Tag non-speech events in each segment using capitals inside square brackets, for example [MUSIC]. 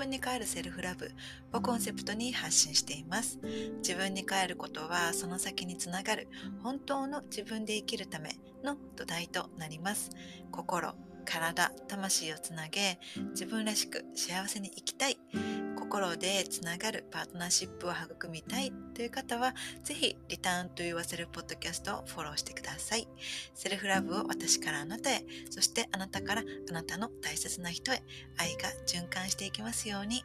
分に帰るセルフラブをコンセプトに発信しています。自分に帰ることはその先につながる本当の自分で生きるための土台となります。心、体、魂をつなげ自分らしく幸せに生きたい。心でつながるパートナーシップを育みたいという方は、是非、リターンと言わせるポッドキャストをフォローしてください。セルフラブを私からあなたへ、そしてあなたからあなたの大切な人へ、愛が循環していきますように。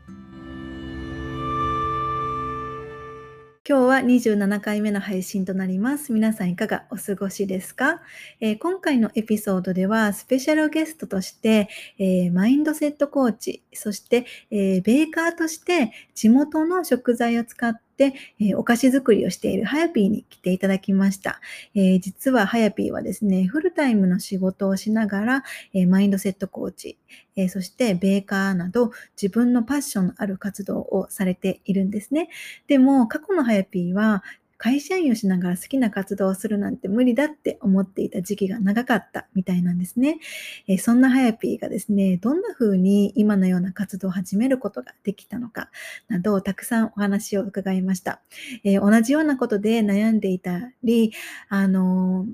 今日は27回目の配信となります。皆さんいかがお過ごしですか、えー、今回のエピソードではスペシャルゲストとして、えー、マインドセットコーチ、そして、えー、ベーカーとして地元の食材を使って、えー、お菓子作りをしているハヤピーに来ていただきました。えー、実はハヤピーはですね、フルタイムの仕事をしながら、え、マインドセットコーチ、えそしてベーカーなど自分のパッションのある活動をされているんですね。でも過去のハヤピーは会社員をしながら好きな活動をするなんて無理だって思っていた時期が長かったみたいなんですね。えそんなハヤピーがですね、どんな風に今のような活動を始めることができたのかなどをたくさんお話を伺いました。え同じようなことで悩んでいたり、あの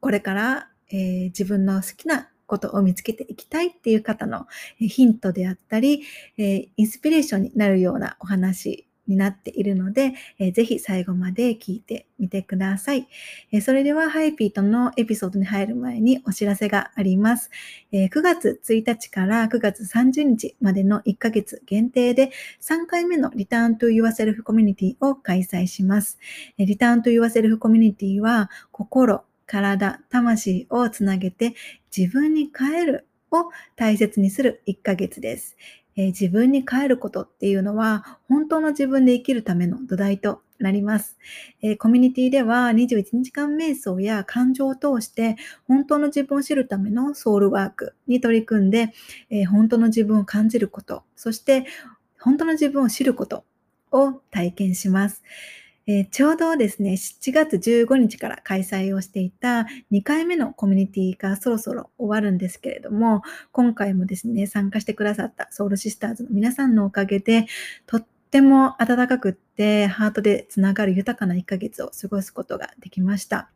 これから、えー、自分の好きなことを見つけていきたいっていう方のヒントであったり、えインスピレーションになるようなお話になっているので、えー、ぜひ最後まで聞いてみてください、えー、それではハイピーとのエピソードに入る前にお知らせがあります。えー、9月1日から9月30日までの1ヶ月限定で3回目のリターントゥ Yourself コミュニティを開催します。リターントゥ Yourself コミュニティは心、体、魂をつなげて自分に変えるを大切にする1ヶ月です。えー、自分に帰ることっていうのは本当の自分で生きるための土台となります。えー、コミュニティでは21日間瞑想や感情を通して本当の自分を知るためのソウルワークに取り組んで、えー、本当の自分を感じること、そして本当の自分を知ることを体験します。えー、ちょうどですね、7月15日から開催をしていた2回目のコミュニティがそろそろ終わるんですけれども、今回もですね、参加してくださったソウルシスターズの皆さんのおかげで、とっっても温かくってて、ハートでつながる豊かな1ヶ月を過ごすことができました。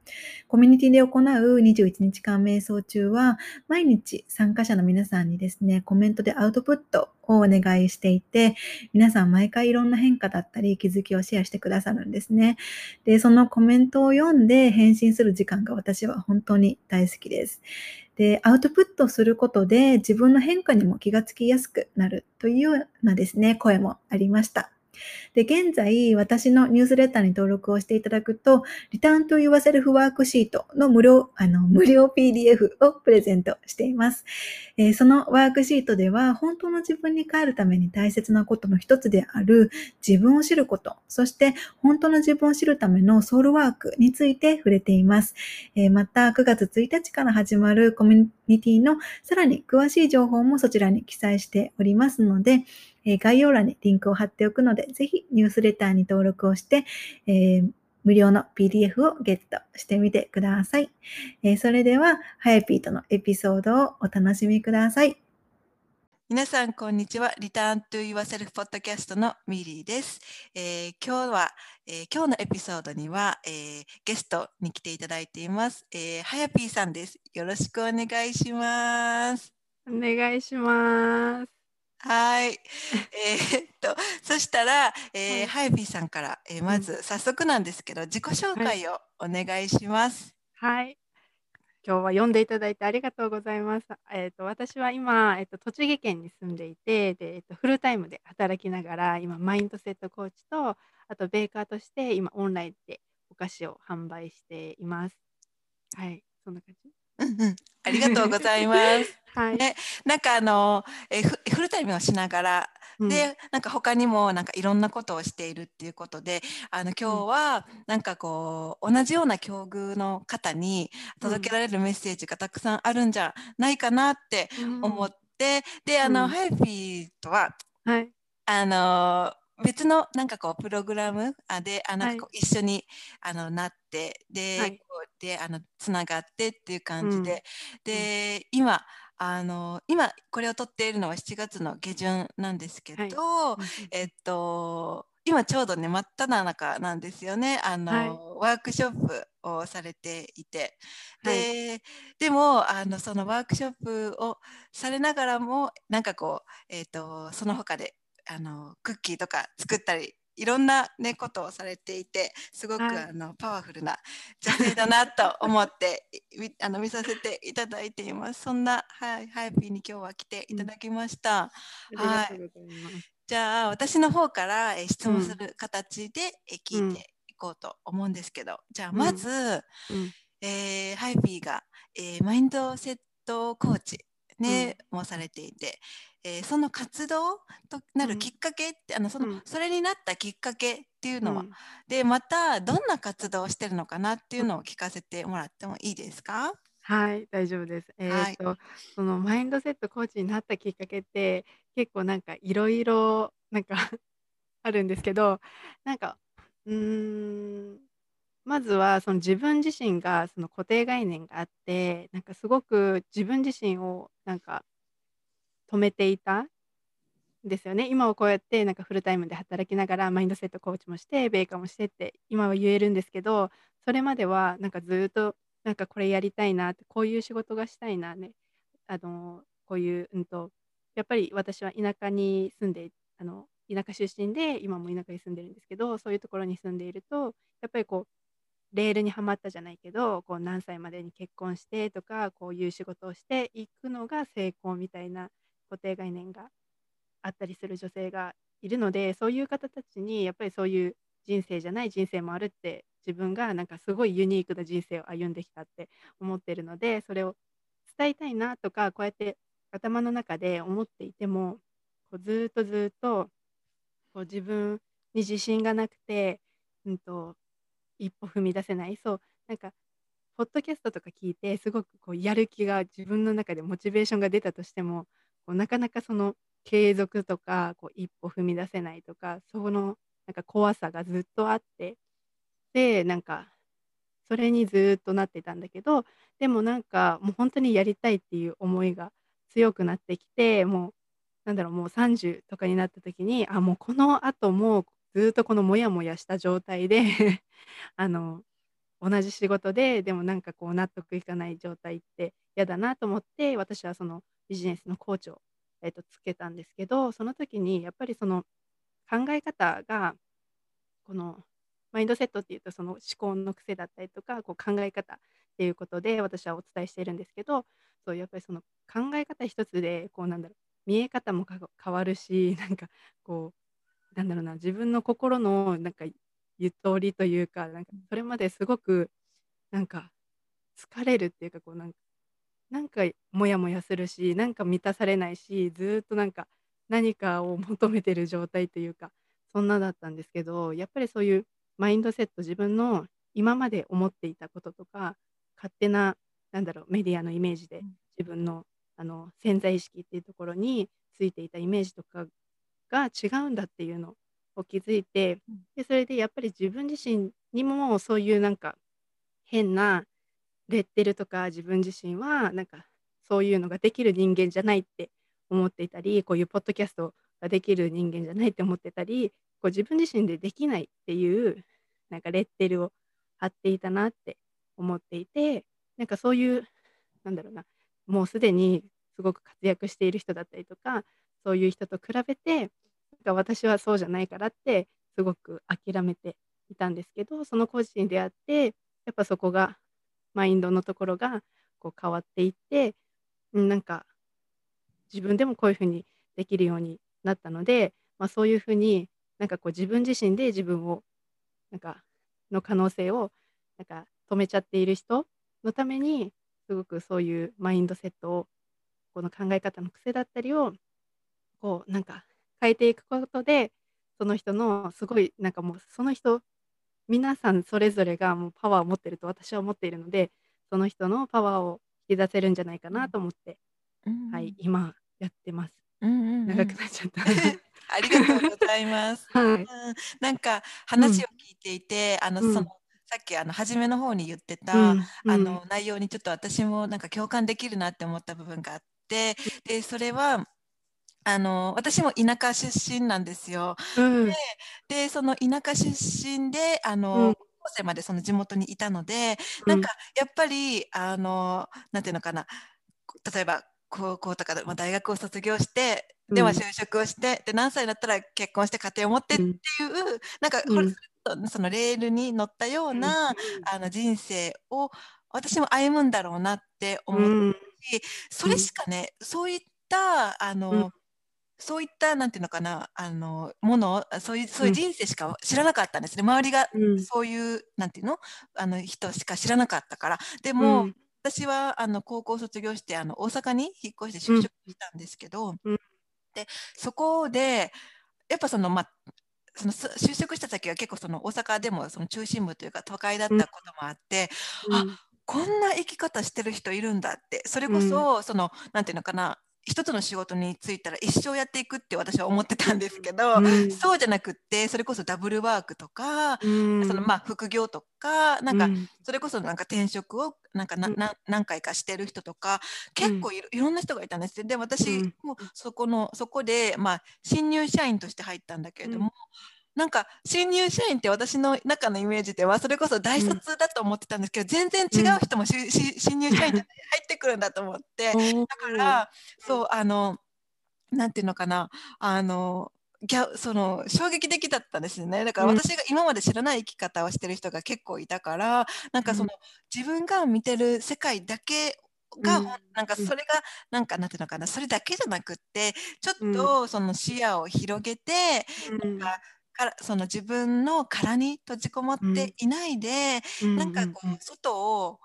コミュニティで行う21日間瞑想中は、毎日参加者の皆さんにですね、コメントでアウトプットをお願いしていて、皆さん毎回いろんな変化だったり気づきをシェアしてくださるんですね。で、そのコメントを読んで返信する時間が私は本当に大好きです。で、アウトプットすることで自分の変化にも気がつきやすくなるというようなですね、声もありました。で、現在、私のニュースレターに登録をしていただくと、リターンと y o u r s e l ワークシートの無料、あの、無料 PDF をプレゼントしています。えー、そのワークシートでは、本当の自分に帰るために大切なことの一つである自分を知ること、そして本当の自分を知るためのソウルワークについて触れています。えー、また、9月1日から始まるコミュニティのさらに詳しい情報もそちらに記載しておりますので、え概要欄にリンクを貼っておくので、ぜひニュースレターに登録をして、えー、無料の PDF をゲットしてみてください。えー、それでは、ハヤピーとのエピソードをお楽しみください。皆さん、こんにちは。リターントゥ Yourself Podcast のミリーです。えー、今日は、えー、今日のエピソードには、えー、ゲストに来ていただいています。えー、はやぴーさんです。よろしくお願いします。お願いします。はい。[LAUGHS] えー、っと、そしたら、えー、ハイビーさんから、えー、まず早速なんですけど、自己紹介をお願いします。はい。今日は読んでいただいてありがとうございます。えっ、と私は今、えっ、と栃木県に住んでいて、で、えっ、とフルタイムで働きながら、今マインドセットコーチと、あとベーカーとして今オンラインでお菓子を販売しています。はい、そんな感じ。うんうん、ありがとうございます。[LAUGHS] はい、ね、なんかあのえフフルタイムをしながら、うん、でなんか他にもなんかいろんなことをしているっていうことであの今日はなんかこう同じような境遇の方に届けられるメッセージがたくさんあるんじゃないかなって思って、うん、であの、うん、ハイフィーとは、はい、あの別のなんかこうプログラム？あであなんかこう一緒にあのなってで、はい。こうであのつながってっていう感じで、うん。で、今あの今これを撮っているのは7月の下旬なんですけど、えっと今ちょうどね真っ只中なんですよね。あの、はい。ワークショップをされていて。で,、はい。でもあのそのワークショップをされながらもなんかこう、えっとその他であのクッキーとか作ったりいろんな、ね、ことをされていてすごく、はいあのパワフルな女性だなと思ってみあの見させていただいています。そんな、はい、ハイピーに今日は来ていただきました。うござい。じゃあ私の方から、えー質問うんする形で、えー聞うんいていこうと思うんですけど、じゃあうんまず、うんえーハイピーが、えーマインドセットコーチ、ねもされていて、えーその活動となるうん。きっかけって、あのそのうん。それになったきっかけっていうのは、うん。でまたどんな活動をしてるのかなっていうのを聞かせてもらってもいいですか、はい、大丈夫です。えはい。っと、そのマインドセットコーチになったきっかけって、結構なんかいろいろなんか [LAUGHS] あるんですけど、なんか、うーん、まずはその自分自身がその固定概念があって、なんかすごく自分自身をなんか止めていたんですよね。今はこうやってなんかフルタイムで働きながらマインドセットコーチもしてベーカーもしてって今は言えるんですけどそれまではなんかずっとなんかこれやりたいなってこういう仕事がしたいなねあのこういう、うんと、やっぱり私は田舎に住んであの田舎出身で今も田舎に住んでるんですけどそういうところに住んでいるとやっぱりこうレールにはまったじゃないけどこう何歳までに結婚してとかこういう仕事をしていくのが成功みたいな固定概念があったりする女性がいるのでそういう方たちにやっぱりそういう人生じゃない人生もあるって自分がなんかすごいユニークな人生を歩んできたって思ってるのでそれを伝えたいなとかこうやって頭の中で思っていてもこうずっとずっとこう自分に自信がなくて、うん、と一歩踏み出せない。そうなんかポッドキャストとか聞いてすごくこうやる気が自分の中でモチベーションが出たとしてもこうなかなかその継続とかこう一歩踏み出せないとかそのなんか怖さがずっとあってでなんかそれにずっとなってたんだけどでもなんかもう本当にやりたいっていう思いが強くなってきてもうなんだろうもう30とかになった時にあもうこのあともうずっとこのモヤモヤした状態で [LAUGHS] あの同じ仕事ででもなんかこう納得いかない状態って嫌だなと思って私はそのビジネスのコーチを、えっとつけたんですけどその時にやっぱりその考え方がこのマインドセットっていうとその思考の癖だったりとかこう考え方っていうことで私はお伝えしているんですけどそうやっぱりその考え方一つでこうなんだろう見え方も変わるしなんかこうなんだろうな自分の心のなんかゆとりというかなんかそれまですごくなんか疲れるっていうかこうなんかなんかモヤモヤするしなんか満たされないしずーっとなんか何かを求めてる状態というかそんなだったんですけどやっぱりそういうマインドセット自分の今まで思っていたこととか勝手ななんだろうメディアのイメージでうん。自分のあの潜在意識っていうところについていたイメージとかが違うんだっていうのを気づいてうん。でそれでやっぱり自分自身にもそういうなんか変なレッテルとか自分自身はなんかそういうのができる人間じゃないって思っていたりこういうポッドキャストができる人間じゃないって思ってたりこう自分自身でできないっていうなんかレッテルを貼っていたなって思っていてなんかそういうなんだろうなもうすでにすごく活躍している人だったりとかそういう人と比べてなんか私はそうじゃないからってすごく諦めていたんですけどそのコーチに出会ってやっぱそこがマインドのところがこう変わっていってなんか自分でもこういうふうにできるようになったので、まあ、そういうふうになんかこう自分自身で自分をなんかの可能性をなんか止めちゃっている人のためにすごくそういうマインドセットをこの考え方の癖だったりをこうなんか変えていくことでその人のすごいなんかもうその人皆さんそれぞれがもうパワーを持ってると私は思っているのでその人のパワーを引き出せるんじゃないかなと思って、はい今やってます。うんうんうん。長くなっちゃった。[LAUGHS] ありがとうございます。[LAUGHS] はい。うん、なんか話を聞いていて、あのうん。そのさっきあの初めの方に言ってた、うん。あの内容にちょっと私もなんか共感できるなって思った部分があって、でそれはあの私も田舎出身なんですよ。うん。でその田舎出身であの、うん。高校生までその地元にいたので、なんかやっぱりあのなんていうのかな。例えば高校とかで、まあ、大学を卒業してでうん。は就職をして、で何歳になったら結婚して家庭を持ってっていう、なんか、うん。そのレールに乗ったような、あの人生を私も歩むんだろうなって思って、うん。それしかね、そういったあの、うんそういったなんていうのかなあのものそういうそういう人生しか知らなかったんですね、周りがうん。そういうなんていうのあの人しか知らなかったから。でも、うん。私はあの高校卒業してあの大阪に引っ越して就職したんですけど、うん。でそこでやっぱそのまあそのす就職した先は結構その大阪でもその中心部というか都会だったこともあって、あこんな生き方してる人いるんだって。それこそ、そのなんていうのかな一つの仕事に就いたら一生やっていくって私は思ってたんですけど、うん。そうじゃなくってそれこそダブルワークとか、うん。そのまあ副業とかなんかうん。それこそなんか転職をなんかな、うん。な何回かしてる人とか結構いろ,、いろんな人がいたんですよ。で私うん。もそこのそこでまあ新入社員として入ったんだけれども、なんか新入社員って私の中のイメージではそれこそ大卒だと思ってたんですけど、全然違う人もし、し新入社員で入ってくるんだと思って、だからそうあのなんていうのかなあのギャその衝撃的だったんですよね。だからうん。私が今まで知らない生き方をしてる人が結構いたからなんかその、自分が見てる世界だけが、うん。なんかそれがなんかなんていうのかなそれだけじゃなくってちょっとその視野を広げて、うん。なんかからその自分の殻に閉じこもっていないで、なんかこう外を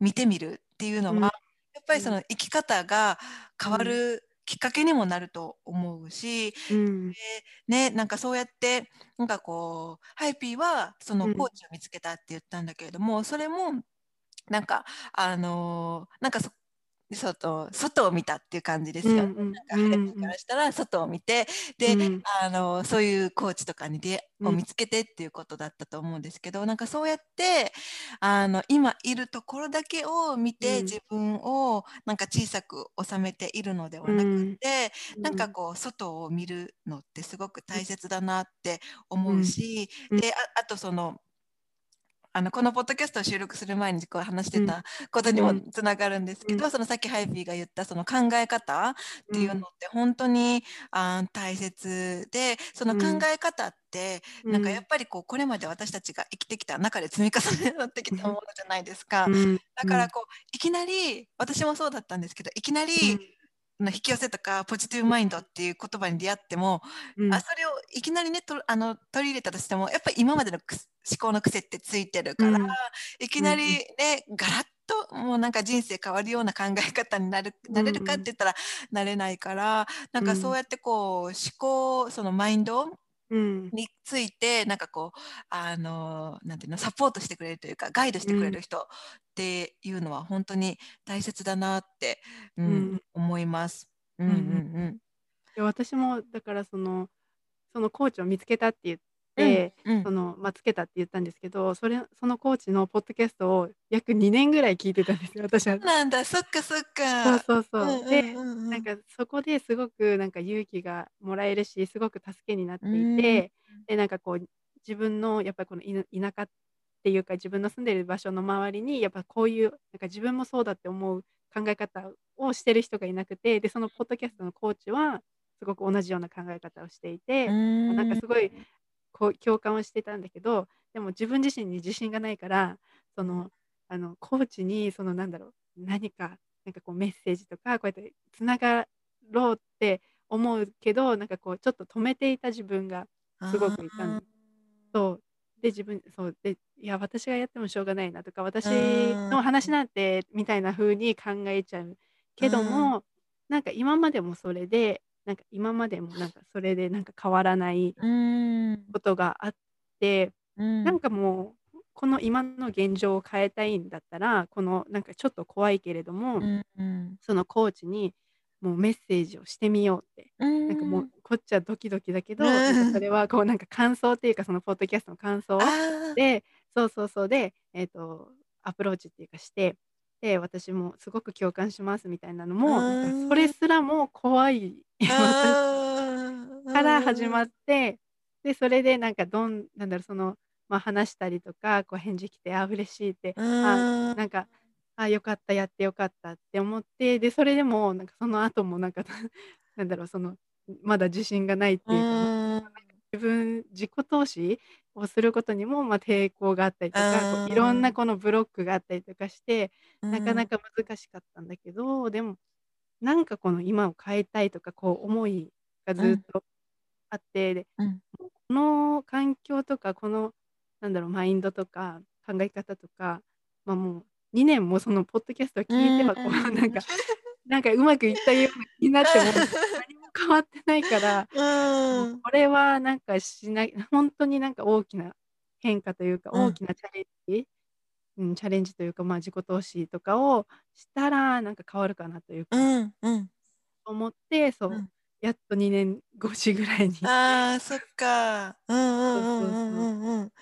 見てみるっていうのは、うん。やっぱりその生き方が変わるきっかけにもなると思うし、うん。ね、なんかそうやってなんかこうハイピーはそのうん。コーチを見つけたって言ったんだけれども、それもなんかあのーなんかそ外外を見たっていう感じですよ。ね。うんうん。なんからしたら外を見て、で、うん。あのそういうコーチとかに出うん。を見つけてっていうことだったと思うんですけど、なんかそうやってあの今いるところだけを見て、うん。自分をなんか小さく収めているのではなくて、なんかこう外を見るのってすごく大切だなって思うし、うん。でああとそのあのこのポッドキャストを収録する前にこう話してたことにもうん。つながるんですけど、うそのさっきハイピーが言ったその考え方っていうのって本当に、あー大切でその考え方って、なんかやっぱりこうこれまで私たちが生きてきた中で積み重ねてきたものじゃないですか。だからこういきなり私もそうだったんですけどいきなり、の引き寄せとかポジティブマインドっていう言葉に出会っても、あそれをいきなりねとあの取り入れたとしてもやっぱり今までの思考の癖ってついてるから、うん。いきなりね、ガラッともうなんか人生変わるような考え方になるなれるかって言ったらなれないからなんかそうやってこう思考そのマインドうん。についてなんかこうあのなんていうのサポートしてくれるというかガイドしてくれる人っていうのは本当に大切だなって、うんうん思います。うんうんうんで私もだからそのそのコーチを見つけたって言って、うんそのまあ、つけたって言ったんですけどそれそのコーチのポッドキャストを約2年ぐらい聞いてたんですよ [LAUGHS] 私は。なんだそっかそっそうか。そうそう。うんうんでうんうんなんかそこですごくなんか勇気がもらえるしすごく助けになっていて、でなんかこう自分のやっぱりこの田舎っていうか自分の住んでる場所の周りにやっぱこういうなんか自分もそうだって思う考え方をしてる人がいなくてでそのポッドキャストのコーチはすごく同じような考え方をしていて、うん。なんかすごいこう共感をしてたんだけどでも自分自身に自信がないからそのあのコーチにそのなんだろう何かなんかこうメッセージとかこうやってつながろうって思うけどなんかこうちょっと止めていた自分がすごくいたんそうで自分そうでいや私がやってもしょうがないなとか私の話なんてみたいな風に考えちゃうけどもなんか今までもそれでなんか今までもなんかそれでなんか変わらないうん。ことがあってうん。なんかもうこの今の現状を変えたいんだったらこのなんかちょっと怖いけれども、うんうん。そのコーチにもうメッセージをしてみようって。うなんかもうん。こっちはドキドキだけど、そん。れはこうなんか感想っていうかそのポッドキャストの感想ああ。で、そうそうそうで、えっと、アプローチっていうかして、で、私もすごく共感しますみたいなのうも、それ。すらも怖い。[LAUGHS] から始まっうん。て、で、それでなんかどんなんだろう、その、ま、話したりとか、こう返事来て、あ、嬉しいって、うあ。なんか、あ、良かった、やって良かったって思って、で、それでもなんかその後もなんか [LAUGHS] なんだろう、その、まだ自信がないっうていうか、自分自己投資をすることにも、ま、抵抗があったりとか、いろんああ。なこのブロックがあったりとかして、うん。なかなか難しかったんだけど、でも、なんかこの今を変えたいとか、こう思いがうん。ずっとあって、で、うん。この環境とか、このなんだろう、マインドとか考え方とか、ま、もう2年もそのポッドキャストをう聞いてはこうーん。なんかなんかうまくいったようになっても [LAUGHS] 変わってないから、うん。これはなんかしないほんとになんか大きな変化というか、うん。大きなチャレンジうん、チャレンジというか、ま、自己投資とかをしたら、なんか変わるかなといううかんうん。思って、そう、うん。やっと2年越しぐらいにああ、そっか。うんうんうんう。んうんうん。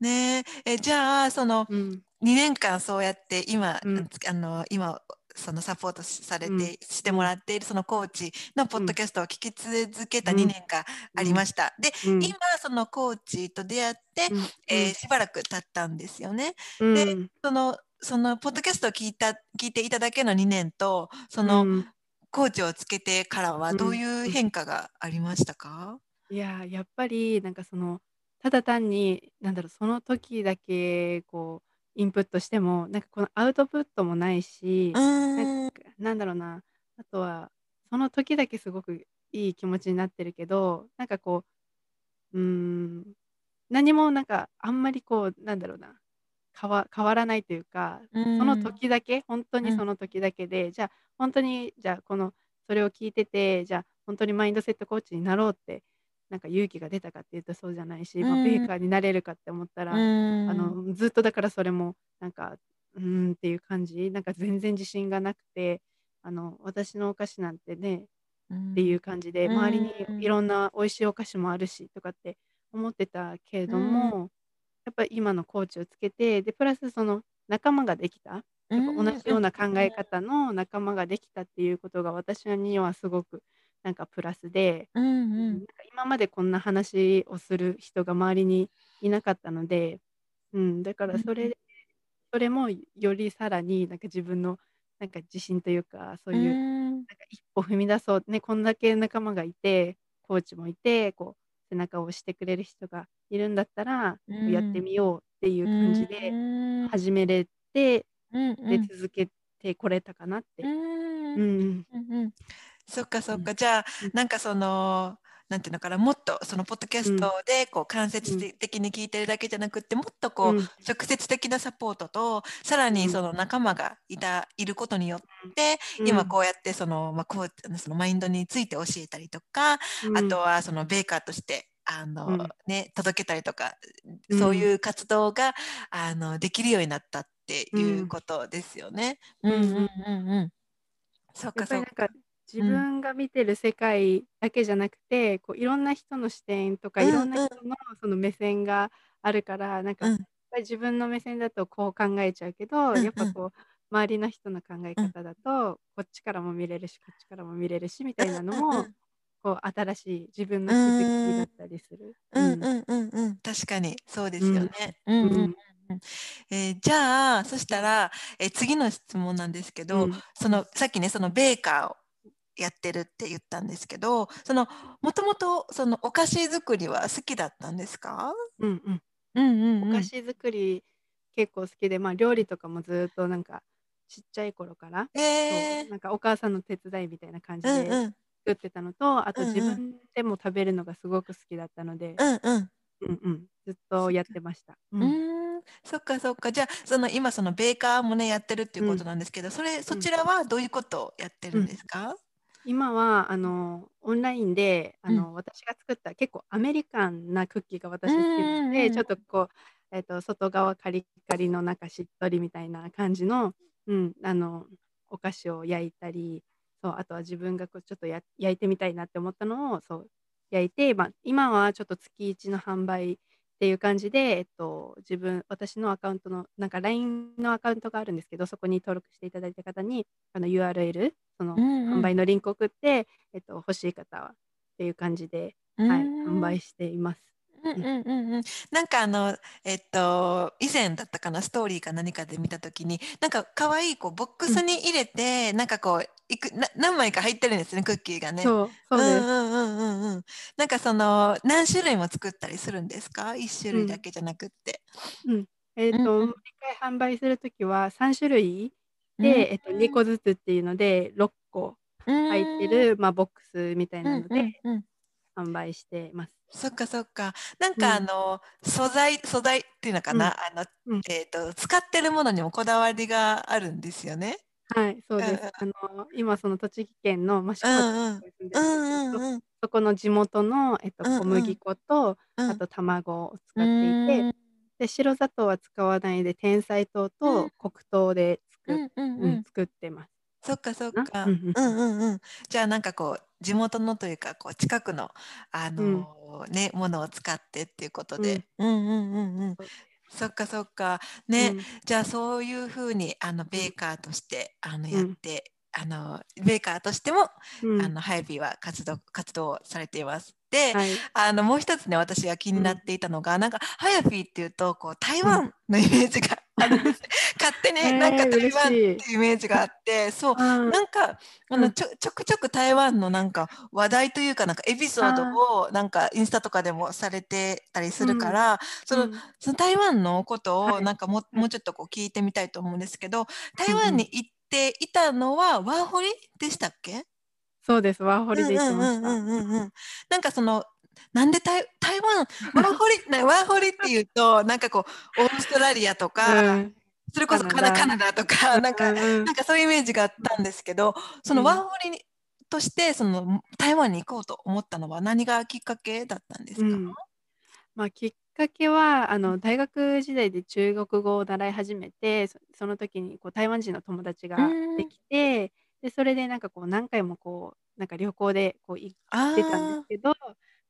ねえ、え、じゃあ、そのうん。2年間そうやって今、うん。あの、今そのサポートしされうん。てしてうん。もらっているそのコーチのポッうん。ドキャストを聞き続けたうん。2年があうん。りました。で、今うん。そのコーチと出会って、ええ、ん。しばらく経ったんですよね。で、うん。そのそのポッドキャストを聞いた聞いていただけの2年と、そのうん。コーチをつけてからはどううん、いううん。変化がありましたか？いや、やっぱりなんかその、ただ単に、なんだろう、その時だけこうインプットしても、なんかこのアウトプットもないうし、なんか。なんだろうな、あとは、その時だけすごくいい気持ちになってるけど、なんかこう、うーん、何もなんかあんまりこう、なんだろうな、かわ変わらないというか、うその。時だけ、ほんとにうん。その時だけで、じゃ、ほんとに、じゃあこのそれを聞いてて、じゃ、ほんとにマインドセットコーチになろうって、なんか勇気が出たかっていうとそうじゃないし、うま、ベー。カーになれるかって思ったうら、あ。の、ずっとだからそれもなんか、うーんっていう感じ、なんか全然自信がなくて、あの、私のお菓子なんてねっていう感じで、う周りに。いろんな美味しいお菓子もあるしとかって思ってたけれ。ども、やっぱ今のコーチをつけて、で、プラスその仲間ができた、やっぱ同。じような考うん。え方の仲間ができたっていうことが私にはすごくなんかプラスで、うんうん、うん。なんか今までこんな話をする人が周りにいなかったので、うん、だかうんうん。らそれそれもよりさらになんか自分のなんか自信というか、そういうん。なんか一歩踏み出そう、ね、こんだけ仲間がいて、コーチもいて、こう背中を押してくれる人がいるんだったら、やってん。みようっていうう感じで。始めれて、うんで、うん。続けてこれたかなっうて。うんうん。うんうん。そっかそうん。っか。じゃあ、うん。なんかその、なんていうのかな、もっとそのポッドキャストうん。でこう間接的に聞いてるだけじゃなくって、もっとこううん。直接的なサポートと、さらうん。にその仲間がいたいることによっうん。て、うん。今こうやってその、ま、こうそのマインドについて教えたりとか、あとうん。はそのベーカーとしてあの、うん。ね、届けたりとか、うん。そういう活動があの、できるようになったっていううん。ことですよね。うんうんうんうん。うんうん。そかそか、自うん。分が見てる世界だけじゃなくて、こういろんな人の視点とか、ういろんな。人のその目線があるから、なんか、やっうん。ぱり自分の目線だとこう考えちゃうけど。やっぱこう周りの人の考えうん。方だと、こっちからも見れるし、こっちからも見れるしみたいなのも。こう新しい自分うの気づき。だったりする。ううん。んうんうんうん。確かにそうですよね。うん。うんうん。ええ、じゃあ、そしうん。たら、え、次の質問なんですけど、うん。そのさっきね、そのベーカーをやってるって言ったんですけど、その、もともとそのお菓子作りは好きだったんですか？うんうん。うんうんうん。お菓子作り結構好きで、ま、料理とかもずっとなんかちっちゃい頃から、えそう、え。なんかお母さんの手伝いみたいな感じでうんうん。作ってたのと、あと自うんうん。分でも食べるのがすごく好きだったので、うんうん。うんうん、ずっと。やってました。ううん。ーん、そっかそっか。じゃ、その今そのベーカーもね、やってるっていうことうん。なんですけど、それそうん。ちらはどういうことをやってるんうん。ですか？今はあうん。の、オンラインであうん。の、私が作った結構アメリカンなクッキーがうん私好きなので、ちょっうんうん。とこう、えっと、外側カリカリの中しっとりみたいな感じの、うん、あの、お菓子を焼いたりそうあとは自分がこうちょっとや焼いてみたいなって思ったのをそう焼いて、まあ、今はちょっと月1の販売っていう感じで、えっと、自分私のアカウントのなんか LINE のアカウントがあるんですけどそこに登録していただいた方にあの URL そのうんうん販売のリンクを送って、えっと、欲しい方はっていう感じで、はい、販売しています。うんうんうんうん、なんかあのえっと以前だったかなストーリーか何かで見た時になんか可愛いこうボックスに入れて、なんかこういくな何枚か入ってるんですねクッキーがね。そうそうです、んうんうんうんうん。なんかその何種類も作ったりするんですか？一種類だけじゃなくって。えっ、と、うんうん毎回販売するときは3種類で、えっと、2個ずつっていうので6個入ってる、まあ、ボックスみたいうんうなのでんうん。販売してます。そっかそっか。なんかあうんの、素材素材っていうのかな、あの、うんえっ、と使ってるものにもこだわりがあるんですよね。はい、そうです。うんうんあの今その栃木県の益子うんうん町に住んでうるんですけど、んうんうんそこの地元の、えっと、うんうん小麦粉と、うん。あと卵を使っていて、で白砂糖は使わないで天才糖うとん黒糖で作,、うんうんううんん。作ってます。そっかそっな？か。ううんんうんうん。じゃあなんかこう地元のというかこう近くのあのーねものを使ってっていうことで。うんうんうんうんそう。そっかそっか。ね、うんじゃあそういうふうにあのベーカーとしてあのんやって、あのベーカーとしても、うんあのハイビーは活動活動されています。で、はい、あのもう一つね私が気になっていたのが、なんかハヤフィーっていうとこう台湾のイメージがあるんです、勝手にへーなんか台湾って嬉いうイメージがあってそうなんかあうん。のちょちょくちょく台湾のなんか話題というかなんかエピソードをなんかインスタとかでもされてたりするから、そのうん。その台湾のことはい。をなんかも,、もうちょっとこう聞いてみたいと思うんですけど台湾に行っていたのはワーホリでしたっけ？そうです、ワーホリで行ってました。なんかそのなんで台台湾 [LAUGHS] ワーホリなワーホリっていうとなんかこうオーストラリアとか、うん。それこそカナカナダとかなんか、なんかそういうイメージがあったんですけどそのうん。ワーホリにとしてその台湾に行こうと思ったのは何がきっかけだったんですか、うん。まあ、きっかけはあの大学時代で中国語を習い始めてそその時にこう台湾人の友達ができてでそれでなんかこう何回もこうなんか旅行でこう行あってたんですけど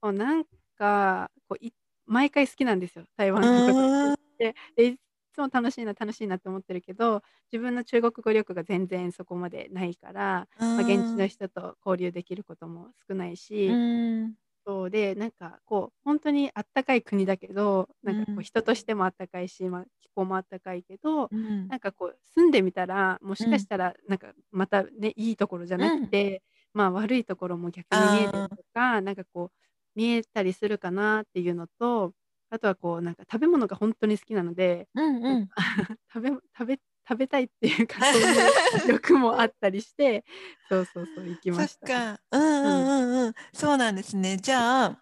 こうなんかこうい毎回好きなんですよ台湾ーの。ことうんででいつも楽しいな楽しいなって思ってるけど自分の中国語力が全然そこまでないから、まあ、現地の人と交流できることも少ないし。うん。そうでなんかこう本当にあったかい国だけどなんかこうん。う人としてもあったかいし、まあ、気候もあったかいけどうん。なんかこう住んでみたらもしかしたらなんかまたねいいところじゃなくて、まあ悪いところも逆に見えたりとかなんかこう見えたりするかなっていうのとあとはこうなんか食べ物が本当に好きなのでうんうん。[LAUGHS] 食べ食べ食べたいっていうかそういう欲もあったりして [LAUGHS] そうそうそう行きました。か。うんうんうんうん。そうなんですね。じゃあ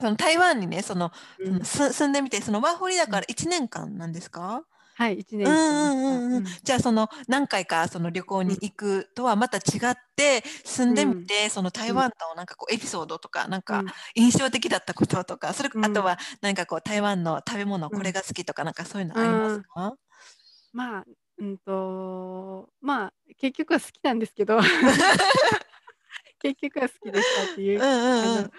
その台湾にねそのうん。そのす住んでみてそのワーホリだから1年間なんですか、はい1年うん。うんうんうん。じゃあその何回かその旅行に行くとはまた違って住んでみて、その台湾のなんかこうエピソードとかなんかうん。印象的だったこととかそれうんあとは何かこう台湾の食べ物これが好きとかなんかそういうのありますか、まあ、うんと、まあ、結局は好きなんですけど、結局は好きでしたっていう、うんうん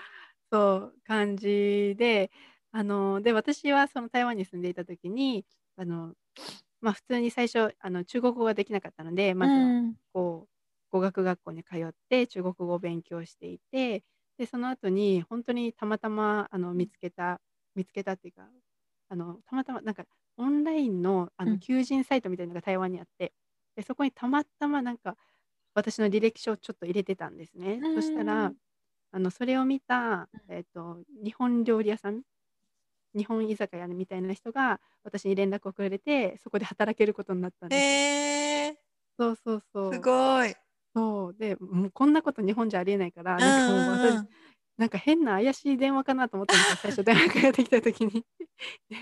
そう、感じで、あの、で、私はその台湾に住んでいた時に、あの、まあ、普通に最初、あの、中国語ができなかったので、まずこう、語学学校に通って中国語を勉強していて、で、その後に本当にたまたま、あの、見つけた、見つけたっていうか、あの、たまたま、なんか、オンラインのあうん。の求人サイトみたいなのが台湾にあって、でそこにたまたまなんか私の履歴書をちょっと入れてたんですね。そしたらうん。あのそれを見た、えっと日本料理屋さん日本居酒屋みたいな人が私に連絡をくれてそこで働けることになったんですえそうそうそう。すごい。そうでもうこんなこと日本じゃありえないからなんかもううんうんうん私なんか変な怪しい電話かなと思ったんですよ [LAUGHS] 最初電話かかってきた時に。で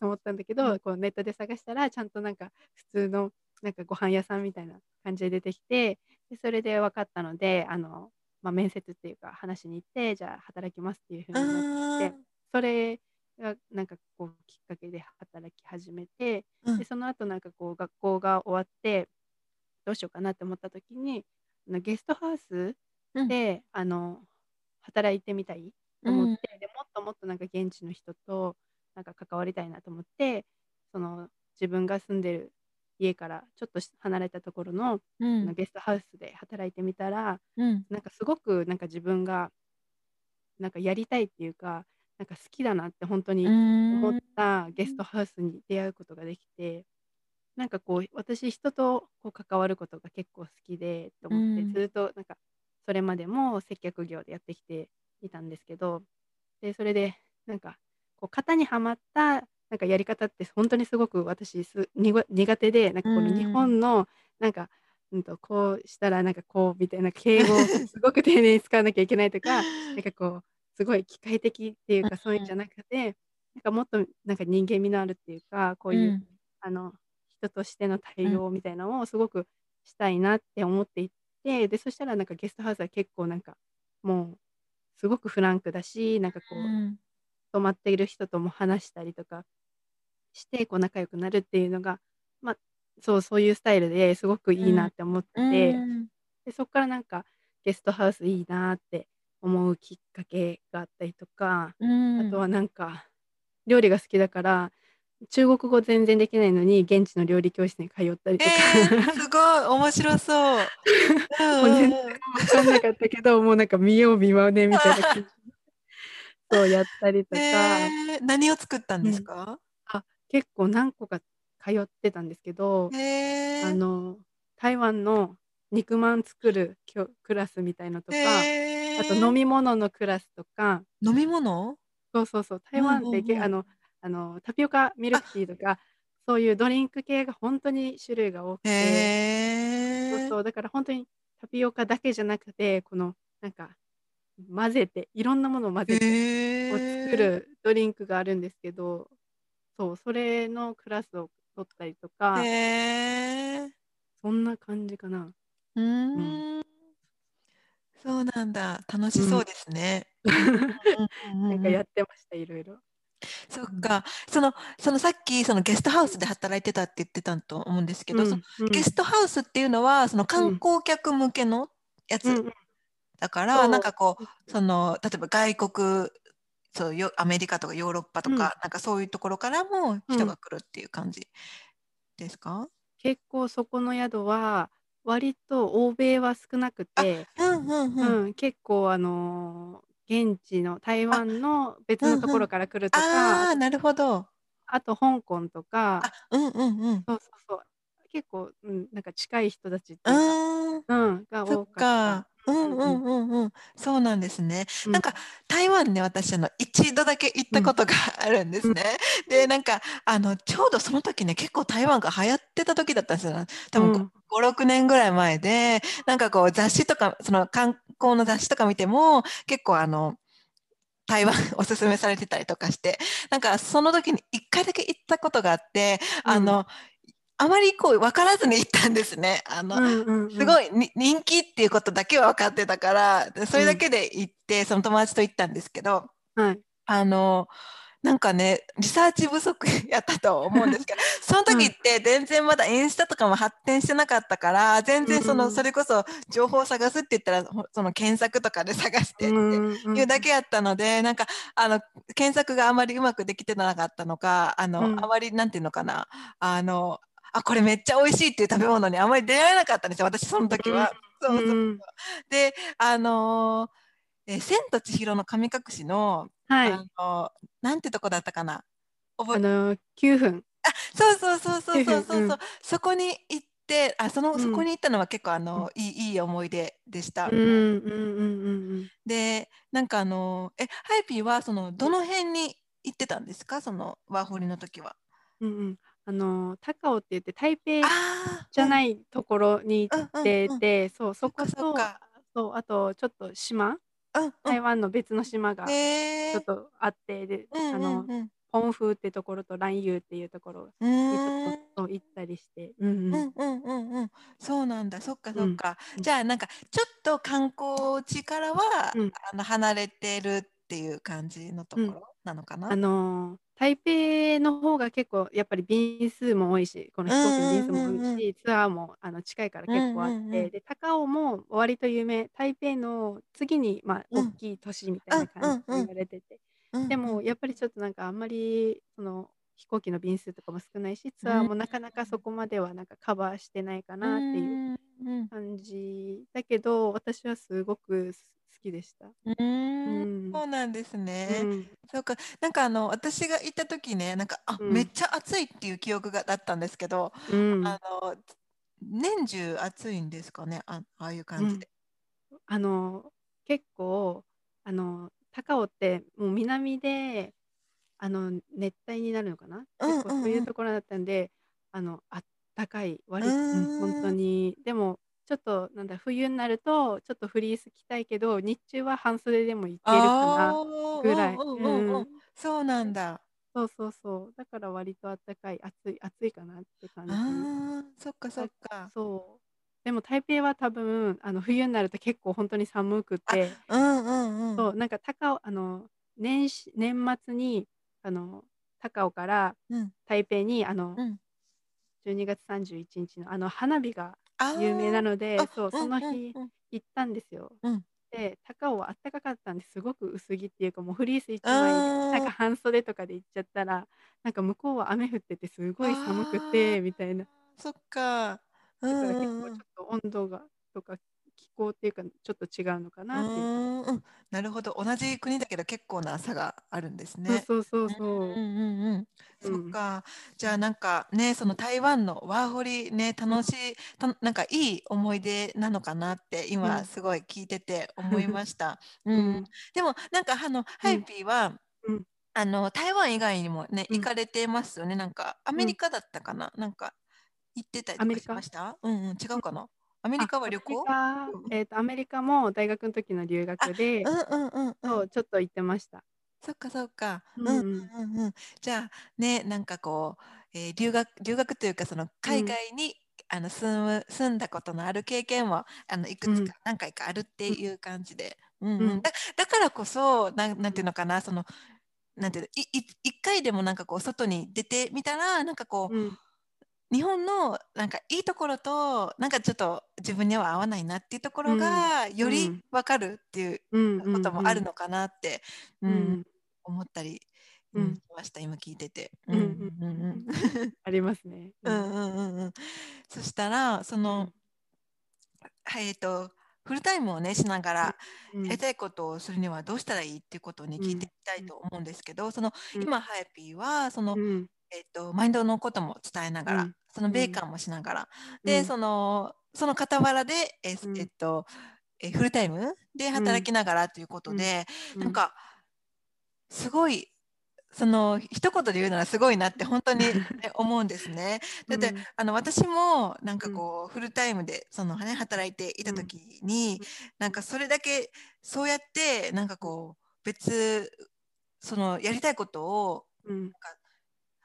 思ったんだけど、こうネットで探したらちゃんとなんか普通のなんかご飯屋さんみたいな感じで出てきてでそれで分かったのであの、まあ、面接っていうか話に行ってじゃあ働きますっていうふうになってそれがなんかこうきっかけで働き始めてうん。でその後なんかこう学校が終わってどうしようかなって思った時にあのゲストハウスうん。で、あの働いてみたいと思って、でもっともっとなんか現地の人となんか関わりたいなと思ってその自分が住んでる家からちょっとし離れたところの,、うん。ゲストハウスで働いてみたらうん。なんかすごくなんか自分がなんかやりたいっていうかなんか好きだなって本当に思ったゲストハウスに出会うことができて、なんかこう私人とこう関わることが結構好きでと思って、うん。ずっとなんかそれまでも接客業でやってきていたんですけどでそれでなんかこう型にはまったなんかやり方って本当にすごく私す苦手でなんかこのうん。日本のなんか、うん、とこうしたらなんかこうみたいな敬語をすごく丁寧に使わなきゃいけないとかなんかこうすごい機械的っていうかそういうんじゃなくてなんかもっとなんか人間味のあるっていうかこういう、あの人としての対応みたいなのをすごくしたいなって思っていて、でそしたらなんかゲストハウスは結構なんかもうすごくフランクだしなんかこう、泊まっている人とも話したりとかしてこう仲良くなるっていうのがまあそうそういうスタイルですごくいいなって思って、でそこからなんかゲストハウスいいなって思うきっかけがあったりとか、あとはなんか料理が好きだから中国語全然できないのに現地の料理教室に通ったりとか、えー、すごい。面白そう。う [LAUGHS] んもう全然分かんなかったけどもうなんか見よう見まねみたいな感じで [LAUGHS] そうやったりとか、えー何を作ったんですか？あ結構何個か通ってたんですけど、へー。あの台湾の肉まん作るきょクラスみたいのとか、へー。あと飲み物のクラスとか。飲み物？そうそうそう台湾ってけ、あのあのタピオカミルクティーとかそういうドリンク系が本当に種類が多くて、へー。そうそうだから本当にタピオカだけじゃなくてこのなんか混ぜていろんなものを混ぜてへをー作るドリンクがあるんですけどそうそれのクラスを取ったりとか、へー。そんな感じかな。うーん。そうなんだ。楽しそうですね。ななんかやってましたいろいろ。そっか、そのそのさっきそのゲストハウスで働いてたって言ってたと思うんですけど、そのうん。ゲストハウスっていうのはその観光客向けのやつ、うんうん。だから、そう。なんかこうその例えば外国そうよアメリカとかヨーロッパとか、うん。なんかそういうところからも人が来るっていう感じですか？結構そこの宿は割と欧米は少なくて、うんうんううん。ん、結構あのー現地の台湾の別のところから来るとか、あああなるほど。あと香港とかあうんうんうん。そうそうそう結構、うん、なんか近い人たちってういうか。うん、が多かか。った。うんうんうんうん。そうなんですね。うんなんか台湾ね私あの一度だけ行ったことがあるんですね。でなんかあのちょうどその時ね結構台湾が流行ってた時だったんですよ。多分うん56年ぐらい前でなんかこう雑誌とかその観光の雑誌とか見ても結構あの台湾 [LAUGHS] おすすめされてたりとかしてなんかその時に1回だけ行ったことがあって、あのあまりこう分からずに行ったんですね。あの、うんうんうん。すごいに人気っていうことだけは分かってたからでそれだけで行って、その友達と行ったんですけどはい。あのなんかねリサーチ不足やったと思うんですけど [LAUGHS] その時って全然まだインスタとかも発展してなかったから全然その、うんそれこそ情報を探すって言ったらほその検索とかで探してってうん。いうだけやったので、なんかあの検索があまりうまくできてなかったのかあの、うん。あまりなんていうのかなあのあこれめっちゃ美味しいっていう食べ物にあまり出会えなかったんですよ。私その時は。そうそうう。ん。であのーえー千と千尋の神隠しの、はい。あのーなんてとこだったかな。覚えあの9分。そうそうそうそうそうそう、うん。そこに行ってあその、うん。そこに行ったのは結構あの、いいいい思い出でした。うんうんうんうん。でなんかあのーえハイピーはそのどの辺に行ってたんですか？そのワーホリの時は。うんうんあの高尾って言って台北あじゃないいところに行ってうんうん。て、そうそこそっか。とそうあとちょっと島うんうん。台湾の別の島がちへー。ょっとあってで、うんあのうん。うんポンフーってところとランユーっていうところうにちーんょっとそう行ったりして、うんうん。うんうんうんうん、そうなんだ。そっかそっか、うん。じゃあなんかちょっと観光地からは、うん。あの離れてるっていう感じのところなのかな、あのー台北の方が結構やっぱり便数も多いし、この飛行機の便数も多いし、ツアーもあの近いから結構あって、で、高雄も割と有名、台北の次にまあ大きい都市みたいな感じで言われてて、でもやっぱりちょっとなんかあんまりその飛行機の便数とかも少ないし、ツアーもなかなかそこまではなんかカバーしてないかなっていう感じ。だけど、私はすごく好きでした。うーん、そうなんですね。うん。そうか、なんかあの私が行った時ね、なんか、あ、めっちゃ暑いっていう記憶がだったんですけど、うん。あの年中暑いんですかね、あああいう感じで。あの、結構、あの、高尾ってもう南で、あの、熱帯になるのかな？結構そういうところだったんで、あの、あったかい、わりうん、ほんとに。でもちょっとなんだ、冬になると、ちょっとフリース着たいけど、日中は半袖でもいけるかなぐらい。うんうんううんうん。そうなんだ。そうそうそう。だから割とあったかい、暑い暑いかなって感じ。ああ、そっかそっか。そう。でも台北は多分、あの、冬になると結構ほんとに寒くあ、て、うんうんうん。そう、なんか高尾あの、年始年末に、あの、高尾からうん。台北に、あの、うん。12月31日のあの花火が有名なあので、あ、そう、その日。行ったんですよ。うん。で、高尾はあったかかったんですごく薄着っていうか、もうフリース1枚で、なん。か半袖とかで行っちゃったら、なんか向こうは雨降っててすごい寒くてみたいな。そっか。うだから結構。ちょっと温度がとか気候っていうか、ちょっと違うのかうなっていううん、なるほど。同じ国だけど結構な差があるんですそうね。そうそううんうそんうんうん。う。うん。そっか。じゃあなんかね、その台湾のワーホリね、うん。楽しい、たなんかいい思い出なのかなって今うん。すごい聞いてて思いました。[LAUGHS] うん。うん。でもなんかあの、ハイうん。ピーは、うん。あの、台湾以外にもね、うん。行かれてますよね。なんかアうん。メリカだったかな、なんか行ってたりとかしま？した？うんうん、違うん。うかな？アメリあ、カは旅行？えっとアメリカも大学ん時の留あ、学で、うんうんうんちょっと行ってました。そっかそっか。うんうんうんうん。うんうん。じゃあ、ね、なんかこう、ええ、留学留学というか、その海うん。外にあの住む住んだことのある経験は、あのいくうん。つか何回かあるってうん。いう感じで。うんうん。うん。だだからこそ、なんなんうん。ていうのかな、その、なんていうの、いい1回でもなんかこう外に出てみたら、なんかこうん。う、日本のなんかいいところと、なんかちょっと自分には合わないなっていうところうん、が、よりうん。分かるっていううんうことんうん。もあるのかなって、うん、うん。思ったり、うん、しうん。ました。今聞いてて。うんうんうんうんうんうん。うん。ありますね。うん。うんうんうんうん。そしたら、そのうん。はい、えっと、フルタイムをね、しながうん、ら、うん。やりたいことをするにはどうしたらいいっていうことをね、聞いてうん、みたいうん。と思うんですけど、その、うん。今ハヤピーは、その、うん。えっと、マインドのことも伝えながら、うん、そのうん。米韓もしながら、で、うん。そのその傍らで、えすえっうん。と、え、フルタイムでうん。働きながらということうん、で、うん。なんかすごい、その一言で言うならすごいなってほんとに、[LAUGHS] ね、思うんですね。だって、うん。あの、私もなんうん。かこうフルタイムでその、はね、働いていたうん。時に、うん、うん。なんかそれだけ、そうやってなんかうん。こう、別そのやりたいことを、うん。なんか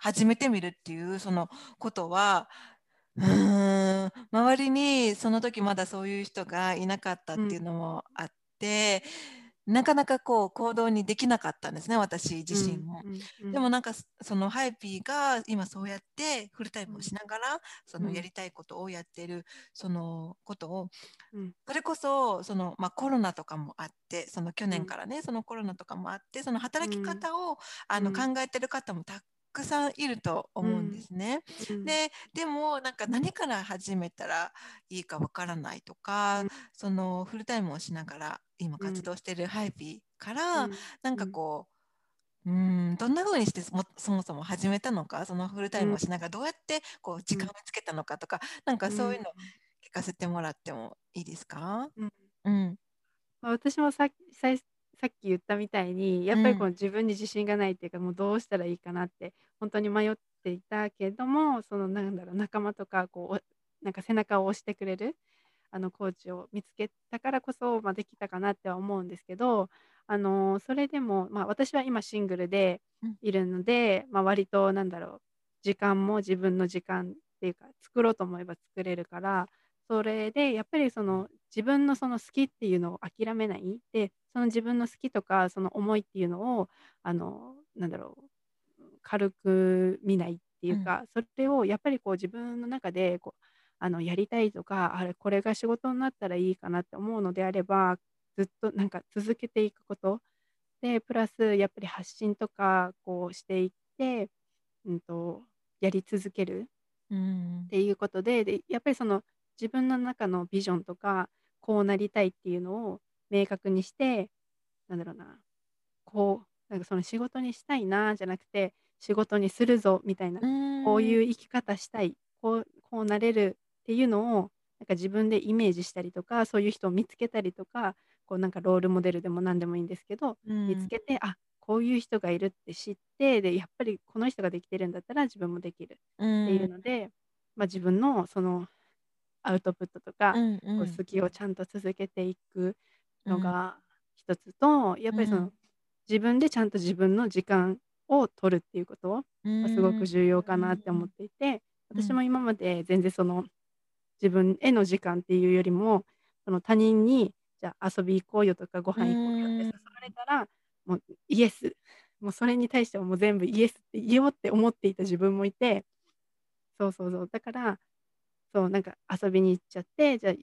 始めてみるっていうそのことは、うーん、周りにその時まだそういう人がいなかったっていううん。のもあって、なかなかこう行動にできなかったんですね、私自うん、身も。うん、うん。でもなんか、そのハヤピーが今そうやってフルタイムをうん。しながら、そうん。のやりたいことをやってるそのことを、うん。それこそ、その、ま、コロナとかもあって、その去うん。年からね、そのコロナとかもあって、その働きうん。方をあのうん。考えてる方もたくさんいると思うんでうん、すね。うん。で、でもなんか何から始めたらいいか分からないとか、うん。そのフルタイムをしながら今うん。活動してるハヤピーから、うん、なんうん。かこう、うーん、どんな風にして、もそもそも始めたのか、そのフルタイうん。ムをしながらどうやってこう時うん。間を見つけたのかとか、なんかうん、そういうのうん。聞かせてもらってもいいですか？うん。うん。ま、私もささいさっき言ったみたいに、やっぱりこううん。自分に自信がないっていうか、もうどうしたらいいかなってほんとに迷っていたけども、そのなんだろう、仲間とかこう、おなんか背中を押してくれる、あのコーチを見つけたからこそ、ま、できたかなっては思うんですけど、あの、それでも、ま、私は今シングルでうん。いるので、ま、割となんだろう、時間も自分の時間っていうか、作ろうと思えば作れるから、それでやっぱりその自分のその好きっていうのを諦めない。で、その自分の好きとかその思いっていうのを、あの、なんだろう軽く見ないっていうか、それをやっぱりこう自分の中でこうあのやりたいとかあれこれが仕事になったらいいかなって思うのであればずっとなんか続けていくこと。でプラスやっぱり発信とかこうしていって、うんと、やり続けるっていうことででやっぱりその自分の中のビジョンとかこうなりたいっていうのを明確にしてなんだろうな。こうなんかその仕事にしたいなじゃなくて仕事にするぞみたいな。こういう生き方したい。こうこうなれるっていうのをなんか自分でイメージしたりとかそういう人を見つけたりとかこうなんかロールモデルでも何でもいいんですけど、見つけてあこういう人がいるって知ってでやっぱりこの人ができてるんだったら自分もできるっていうので、まあ、自分のそのアウトプットとか、うんうん、好きをちゃんと続けていくのが一つと、やっぱりその、自分でちゃんと自分の時間を取るっていうことがすごく重要かなって思っていて、私も今まで全然その自分への時間っていうよりもその他人にじゃあ遊び行こうよとかご飯行こうよって誘われたらもうイエス。もうそれに対してはもう全部イエスって言おうって思っていた自分もいてそうそうそう。だからそうなんか遊びに行っちゃってじゃあ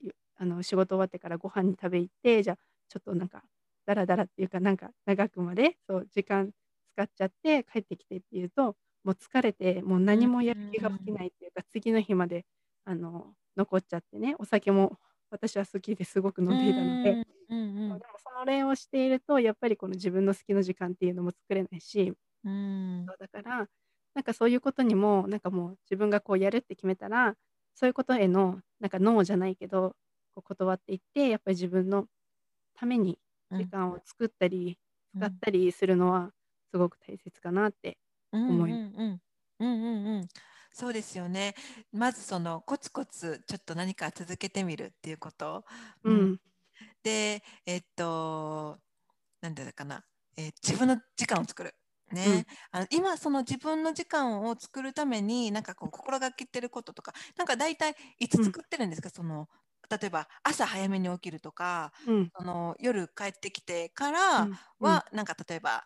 あの仕事終わってからご飯に食べ行ってじゃあちょっとなんかダラダラっていうかなんか長くまでそう時間使っちゃって帰ってきてっていうともう疲れてもう何もやる気が起きないっていうか次の日まであの残っちゃってねお酒も私は好きですごく飲んでいたので、うんうん、でもそれをしているとやっぱりこの自分の好きな時間っていうのも作れないし、うん、だからなんかそういうことにもなんかもう自分がこうやるって決めたらそういうことへのなんかノーじゃないけどこう断っていってやっぱり自分のために時間を作ったり、使ったりするのはすごく大切かなって思います。うんうんうんそうですよね。まずそのコツコツちょっと何か続けてみるっていうこと。うん、で、えっと、なんだかな、えー、自分の時間を作る。ね、うん、あの今その自分の時間を作るためになんかこう心がけてることとかなんか大体いつ作ってるんですか、うん、その例えば朝早めに起きるとか、うん、その夜帰ってきてからは、なんか例えば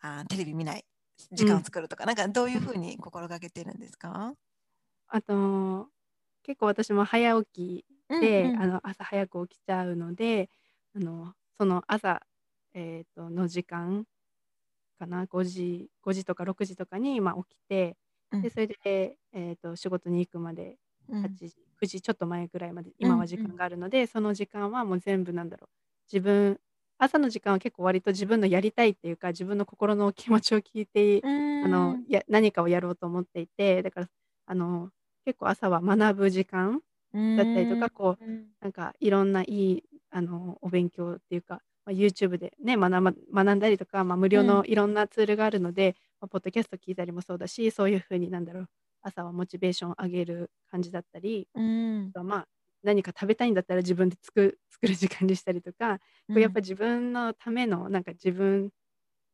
あテレビ見ない時間を作るとか、うん、なんかどういうふうに心がけてるんですか？あと結構私も早起きで、うんうん、あの朝早く起きちゃうのであのその朝、えーと、の時間かな5時 ,5 時とか6時とかに、まあ、起きて、うん、でそれで、えーと、仕事に行くまで8時、うん、9時ちょっと前ぐらいまで今は時間があるので、うんうん、その時間はもう全部なんだろう。自分朝の時間は結構割と自分のやりたいっていうか自分の心の気持ちを聞いてあのや何かをやろうと思っていてだからあの結構朝は学ぶ時間だったりとかこうなんかいろんないいあのお勉強っていうか、まあ、YouTube でね学学んだりとか、まあ、無料のいろんなツールがあるので、まあ、ポッドキャスト聞いたりもそうだしそういうふうになんだろう朝はモチベーションを上げる感じだったり、まあ何か食べたいんだったら自分で作作る時間にしたりとか、うん、やっぱ自分のためのなんか自分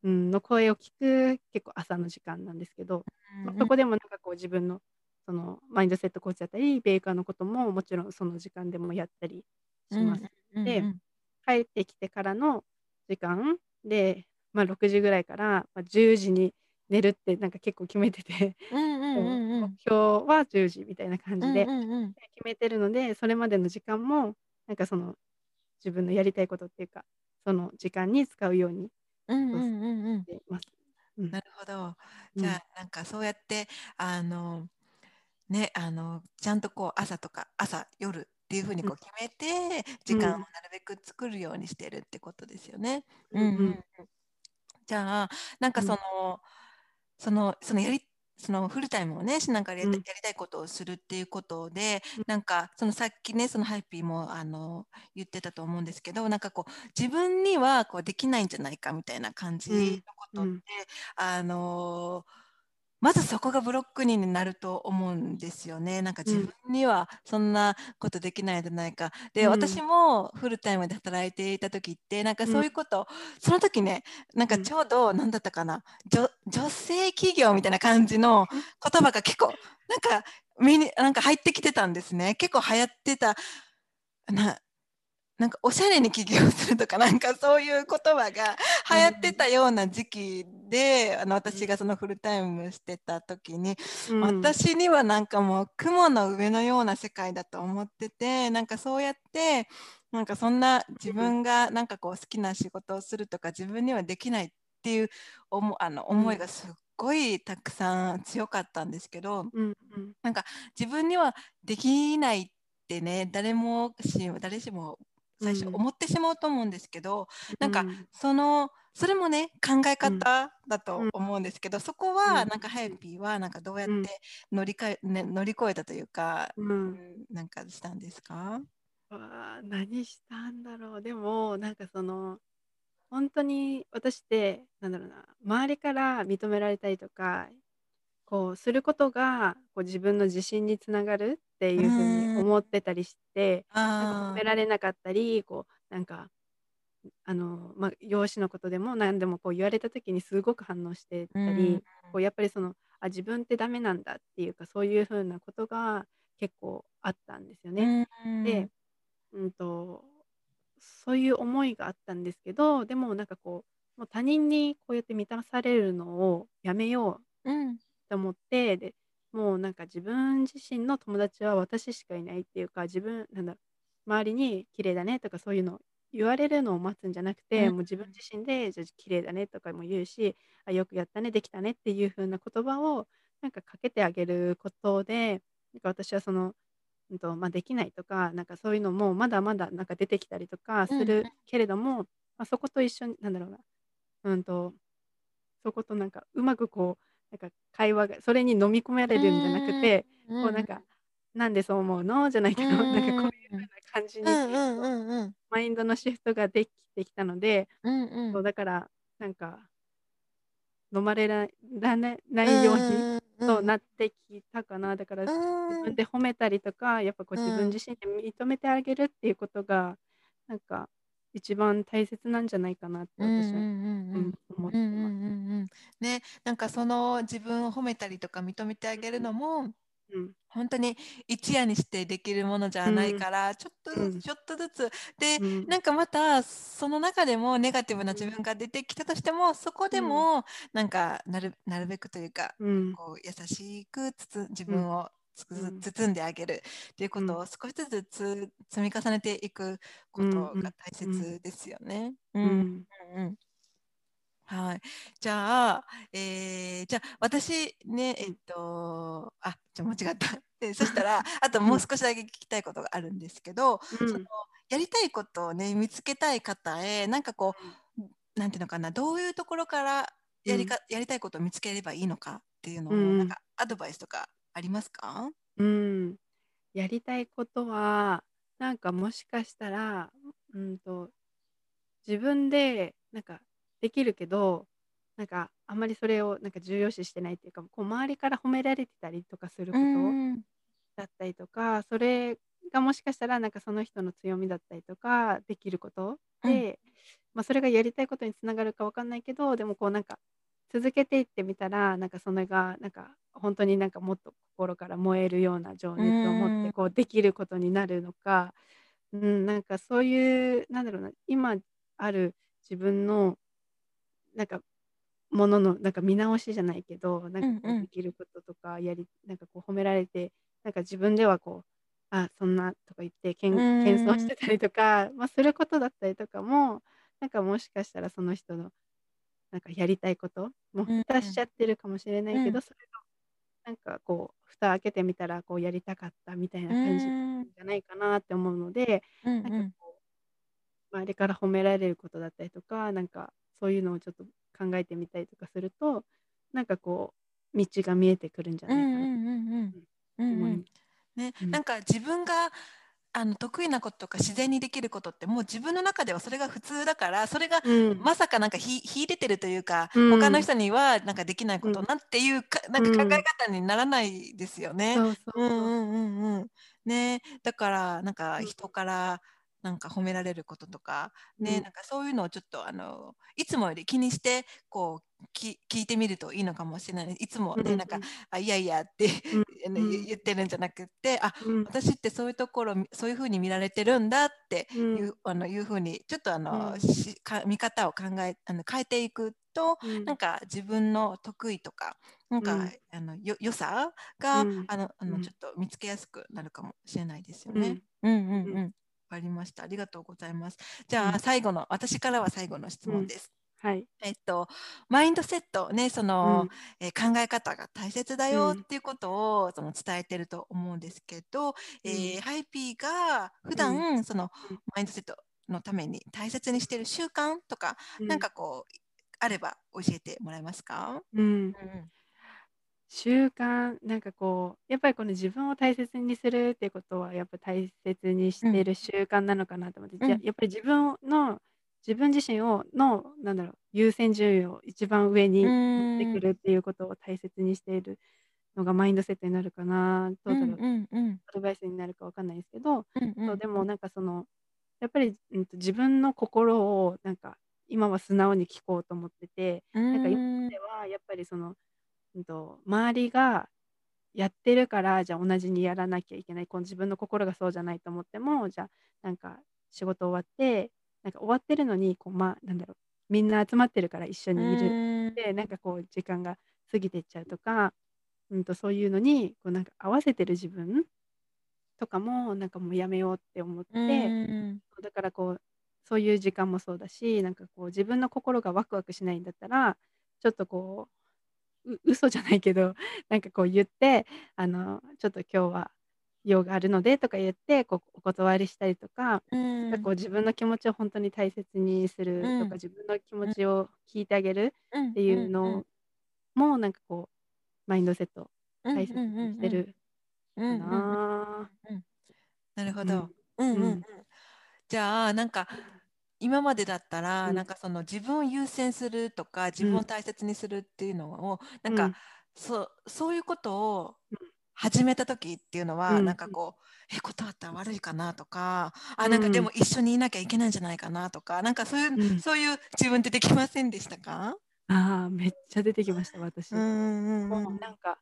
の声を聞く結構朝の時間なんですけど、うん。まあ、そこでもなんかこう自分のそのマインドセットコーチだったりベーカーのことももちろんその時間でもやったりします。うん、で、帰ってきてからの時間で、まあ、6時ぐらいから、まあ、10時に寝るってなんか結構決めてて目標は10時みたいな感じで決めてるので、それまでの時間もなんかその自分のやりたいことっていうかその時間に使うようにしてます。なるほど。じゃあ、なんかそうやってあのねあのちゃんとこう朝とか朝夜っていうふうにこう決めて、時間をなるべく作るようにしてるってことですよね。うんうん、じゃあなんかその、そのそのやりそのフルタイムをねしながらや,、りたいことをするっていうことで、うん、なんかそのさっきねそのハイピーもあの言ってたと思うんですけどなんかこう自分にはこうできないんじゃないかみたいな感じのことって、うん、あのーまずそこがブロックになると思うんですよね。なんか自分にはそんなことできないじゃないか。で、うん、私もフルタイムで働いていた時ってなんかそういうこと、うん、その時ねなんかちょうど何だったかな女性企業みたいな感じの言葉が結構なんか目になんか入ってきてたんですね。結構流行ってたななんかおしゃれに起業するとかなんかそういう言葉が流行ってたような時期で、あの私がそのフルタイムしてた時に、うん。私にはなんかもう雲の上のような世界だと思っててなんかそうやってなんかそんな自分がなんかこう好きな仕事をするとか自分にはできないっていう思あの思いがすっごいたくさん強かったんですけど、うん。うん。自分にはできないってね誰もし誰しも最初うん。思ってしまうと思うんですけど、なんかうんそのそれもね考え方だとうん。思うんですけど、そこはうん。なんかハヤピーはなんかどうやっうん。て乗りかえ、ね、乗り越えたというか、ううんんなんかしたんですか、わあ何したんだろう。でもなんかその本当に私ってなんだろうな周りから認められたりとかこうすることがこう自分の自信につながるっていうふうに思ってたりしてなんか褒あめられなかったりこうなんかあの、まあ、容姿のことでも何でもこう言われた時にすごく反応してたり、こうやっぱりそのあ自分ってダメなんだっていうかそういうふうなことが結構あったんですよね。で、うんと、そういう思いがあったんですけどでもなんかこうもう他人にこうやって満たされるのをやめよううんと思ってでもうなんか自分自身の友達は私しかいないっていうか自分なんだ周りに綺麗だねとかそういうの言われるのを待つんじゃなくて、うん。もう自分自身でじゃあ綺麗だねとかも言うしあよくやったねできたねっていう風な言葉をなんかかけてあげることでなんか私はその、うんとまあ、できないとかなんかそういうのもまだまだなんか出てきたりとかすうん。るけれども、まあ、そこと一緒になんだろうなうんとそことなんかうまくこうなんか会話がそれに飲み込まれるんじゃなくて、こうなんかなんでそう思うの？じゃないけど、なんかこういう風な感じに、マインドのシフトができてきたので、うんうん。そうだからなんか飲まれららなないように、そうなってきたかな。だから自分で褒めたりとかやっぱこううん自分自身で認めてあげるっていうことがなんか一番大切なんじゃないかなって私は、うんうんうん。うんうん思ってうんうんます。うんうん。ね、なんかその自分を褒めたりとか認めてあげるのもうん。本当に一夜にしてできるものじゃないから、ちょっとずつ、うん。ちょっとずつ。で、うん。なんかまたその中でもネガティブな自分が出てきたとしてもそこでもなんかなるなるべくというかうん。こう優しくつつ自分を包んであげるっていうことを少しずつつ積み重ねていくことが大切ですよね。うん。うん。うんうん。はい、じゃあ、えーじゃあ私ねえっとあじゃあ間違った。[LAUGHS] でそしたらあともう少しだけ聞きたいことがあるんですけど、うん。そのやりたいことをね見つけたい方へなんかこうなんていうのかなどういうところからやりか、やりたいことを見つければいいのかっていうのを、うん。なんかアドバイスとかありますか？うん、やりたいことはなんかもしかしたら、うんと自分でなんかできるけどなんかあんまりそれをなんか重要視してないっていうかこう周りから褒められてたりとかすることんだったりとかそれがもしかしたらなんかその人の強みだったりとかできることで、まあ、それがやりたいことにつながるかわかんないけどでもこうなんか続けていってみたらなんかそれがなんか本当になんかもっと心から燃えるような情熱を持うん。ってこうできることになるのか、うん、なんかそういうなんだろうな今ある自分のなんかもののなんか見直しじゃないけどなんかできることとかやりなんかこう褒められてなんか自分ではこうあそんなとか言ってけんうん。謙遜してたりとか、まあ、することだったりとかもなんかもしかしたらその人のなんかやりたいこともううん蓋しちゃってるかもしれないけど、うんそれがなんかこう蓋開けてみたらこうやりたかったみたいな感じじゃないかなって思うので、うんなんかこう周りから褒められることだったりとかなんかそういうのをちょっと考えてみたりとかするとなんかこう道が見えてくるんじゃないかなと思います。ね、うん。なんか自分があの得意なこととか自然にできることってもう自分の中ではそれが普通だからそれがうん。まさかなんかひ秀でてるというか、うん。他の人にはなんかできないことうんなんていうか、なんか考え方にならないですよね。だからなんかう。ん人からなんか褒められることとか、ね、うん。なんかそういうのをちょっとあのいつもより気にしてこうき聞いてみるといいのかもしれない。いつもね、うんなんかあいやいやって、[LAUGHS] 言ってるんじゃなくってあうん。私ってそういうところそういうふうに見られてるんだってうん。いう,、あのいうふうにちょっとあの、うん。しか見方を考えあの変えていくと、うん。なんか自分の得意とかなんか、うん。あのよ良さが、うん。あのあうん。のちょっと見つけやすくなるかもしれないですよね。うんうん。うん。かりました。ありがとうございます。じゃあ、うん最後の私からは最後の質問です。はい。えっとマインドセットねその、うんえー考え方が大切だようんっていうことをその伝えてると思うんですけど、えーうんハイピーが普段、そのうんマインドセットのために大切にしている習慣とか、うなんかこうあれば教えてもらえますか？うんうん習慣なんかこうやっぱりこの自分を大切にするっていうことはやっぱ大切にしてる習慣なのかなと思って、じゃうんやっぱり自分の自分自身をのなんだろう優先順位を一番上に持ってくるっていうことを大切にしているのがマインドセットになるかなどうだろう、うんうんアドバイスになるかわかんないですけど、うんうん。そうでもなんかそのやっぱり、うん、と自分の心をなんか今は素直に聞こうと思ってて、なんか今まではやっぱりその、うん、と周りがやってるからじゃあ同じにやらなきゃいけない。この自分の心がそうじゃないと思ってもじゃあなんか仕事終わってなんか終わってるのにこう、まあ、なんだろう。みんな集まってるから一緒にいる。でなんかこう時間が過ぎていっちゃうとか、うん、とそういうのにこうなんか合わせてる自分とかもなんかもうやめようって思って、だからこうそういう時間もそうだしなんかこう自分の心がワクワクしないんだったらちょっとこうう嘘じゃないけど [LAUGHS] なんかこう言ってあのちょっと今日は用があるのでとか言ってこうお断りしたりとか,、なんかこう自分の気持ちを本当に大切にするとか、うん。自分の気持ちを聞いてあげるっっていうのもなんかこうマインドセット大切にしてるかな。なるほど。うん。じゃあなんか今までだったら、うん。なんかその自分を優先するとか自分を大切にするっていうのを、なんか、うん。そうそういうことをうん始めた時っていうのは、うん。なんかこうえ断ったら悪いかなとかあうん。なんかでも一緒にいなきゃいけないんじゃないかなとかなんかそういう、うん。そういう自分ってできませんでしたか？ああめっちゃ出てきました私。うんうんもううん。なんか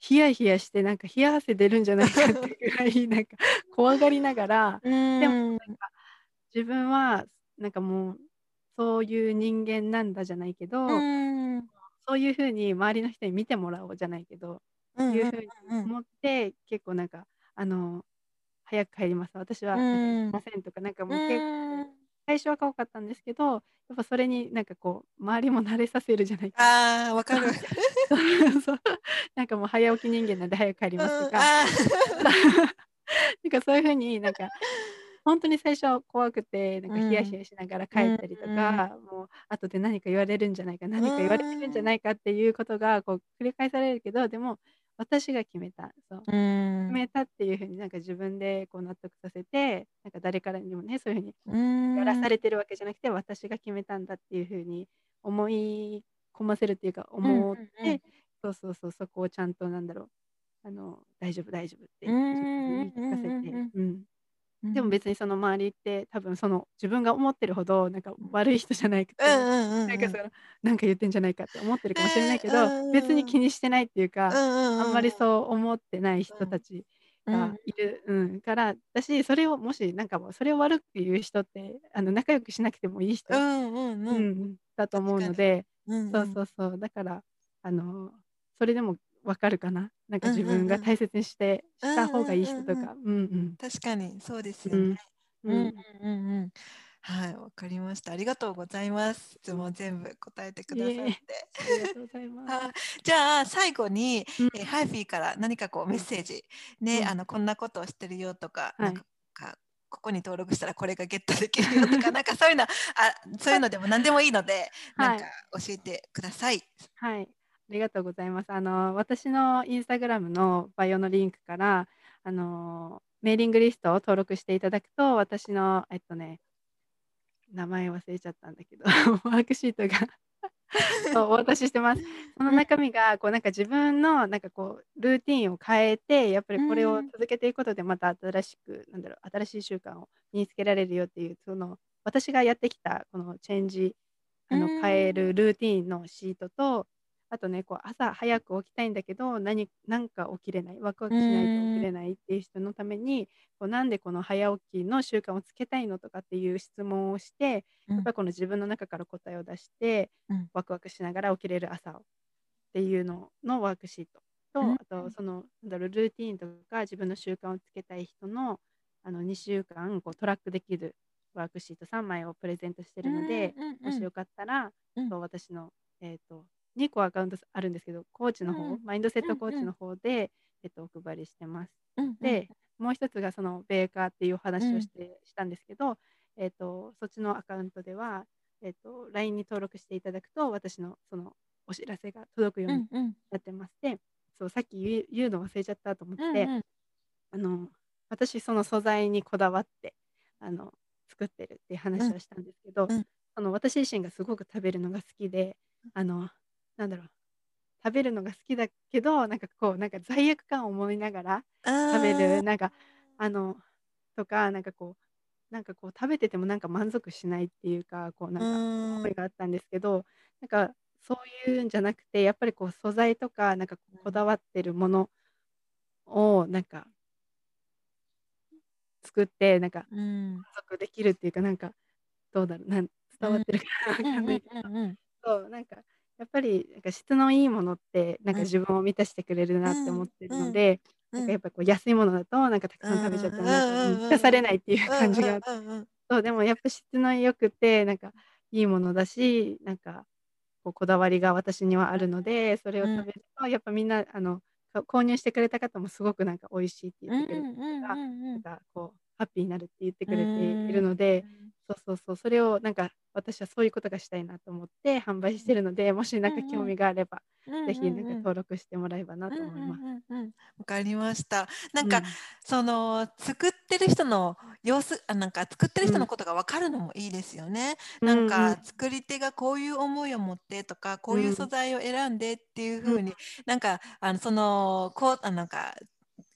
ヒヤヒヤしてなんか冷や汗出るんじゃないかってぐらいなんか怖がりながらうん。でもなんか自分はなんかもうそういう人間なんだじゃないけど、うん。そういうふうに周りの人に見てもらおうじゃないけど、うんいうふうにうん思って結構なんかあの早く帰ります。私は、うん。すいませんとかなんかもうう結構最初は怖かったんですけどやっぱそれになんかこう周りも慣れさせるじゃないけど。ああわかる。[LAUGHS] なんかもう早起き人間なんで早く帰りますとか、あ [LAUGHS] なんかそういうふうになんか本当に最初は怖くてなんかヒヤヒヤしながら帰ったりとか、もう後で何か言われるんじゃないか何か言われてるんじゃないかっていうことがこう繰り返されるけどでも私が決めたそう。決めたっていうふうになんか自分でこう納得させてなんか誰からにもねそういうふうにうん。やらされてるわけじゃなくて私が決めたんだっていうふうに思い込ませるっていうか思って、うんうんうん。そうそうそうそこをちゃんとなんだろうあの大丈夫大丈夫って言い聞かせて、うんうん。うんでも別にその周りって多分その自分が思ってるほどなんか悪い人じゃなくて、なんかそのなんか言ってんじゃないかって思ってるかもしれないけど、うんうんうん別に気にしてないっていうか、ああんまりそう思ってない人たちがいる、うんからだしそれをもしなんかもうそれを悪く言う人ってあの仲良くしなくてもいい人、だと思うので、うん。そうそうそう。だからあのそれでもわかるかななんか自うんうんうん。分が大切にして、した方がいい人とうんうんかうん。うん確かにそうですようん。ね。ううん。んうんうん。はいわかりました。ありがとうございます。質問全部答えてくださって。ありがとうございます。はい。じゃあ最後に、うん。えーハイフィーから何かこうメッセージ、ね、うん。あのこんなことをしてるよとか、はい。なんかかここに登録したらこれがゲットできるよとか [LAUGHS] なんかそういうのあそういうのでも何でもいいので、はい。なんか教えてください。はい、ありがとうございます。あの私のインスタグラムのバイオのリンクからあのメーリングリストを登録していただくと私のえっとね名前忘れちゃったんだけど [LAUGHS] ワークシートが [LAUGHS] そう、お渡ししてます。その中身が、こうなんか自分のなんかこうルーティンを変えて、やっぱりこれを続けていくことでまた新しく、なんだろう、新しい習慣を身につけられるよっていう、その私がやってきたこのチェンジ、あの変えるルーティンのシートと、あとね、こう朝早く起きたいんだけど、何なんか起きれない、ワクワクしないと起きれないっていう人のために、こうなんでこの早起きの習慣をつけたいのとかっていう質問をして、やっぱりこの自分の中から答えを出して、うん。ワクワクしながら起きれる朝をっていうののワークシートと、うん。あとそのなんだろうルーティンとか自分の習慣をつけたい人のあの2週間こうトラックできるワークシート3枚をプレゼントしてるので、うんうんうんもしよかったら、うん。私の、えー、と2個アカウントあるんですけどコーチの方、うん。マインドセットコーチの方で、えっとお配りしてます。うんで、もう一つがそのベーカーっていうお話をして、したんですけど、えっとそっちのアカウントでは、えっと LINE に登録していただくと私のそのお知らせが届くようにうんうん。なってまして、そうさっき言う言うの忘れちゃったと思って、うんうん。あの私その素材にこだわってあの作ってるっていう話をしたんですけど、うん。あの私自身がすごく食べるのが好きであのなんだろう。食べるのが好きだけどなんかこうなんか罪悪感を思いながら食べる。なんかあのとかなんかこうなんかこう食べててもなんか満足しないっていうかこうなんかうん。思いがあったんですけどなんかそういうんじゃなくてやっぱりこう素材とかなんかこだわってるものをなんか作ってなんかうん。満足できるっていうかなんかどうだろうなん伝わってるかなわうんうんかんないけど、うんうん。そうなんかやっぱりなんか質のいいものってなんかうん。自分を満たしてくれるなって思ってるので、うん。なんかやっぱこう安いものだとなんかたくさん食べちゃってもなんかうんうんうんうん満たされないっていう感じがそうでもやっぱ質の良くてなんかいいものだしなんかこうこだわりが私にはあるのでそれを食べるとやっぱみんなあのか購入してくれた方もすごくなんか美味しいって言ってくれてるから、なんかこうハッピーになるって言ってくれているので、そうそうそう。それをなんか私はそういうことがしたいなと思って販売してるのでもしなんか興味があれば、ぜひなんか登録してもらえばなと思います。うんうんうんうん。わかりました。なんか、うん。その作ってる人の様子あなんか作ってる人のことが分かるのもいいですよね。なんうん。うかん作り手がこういう思いを持ってとかこういう素材を選んでっていう風に、なんかあのそのこうあなんか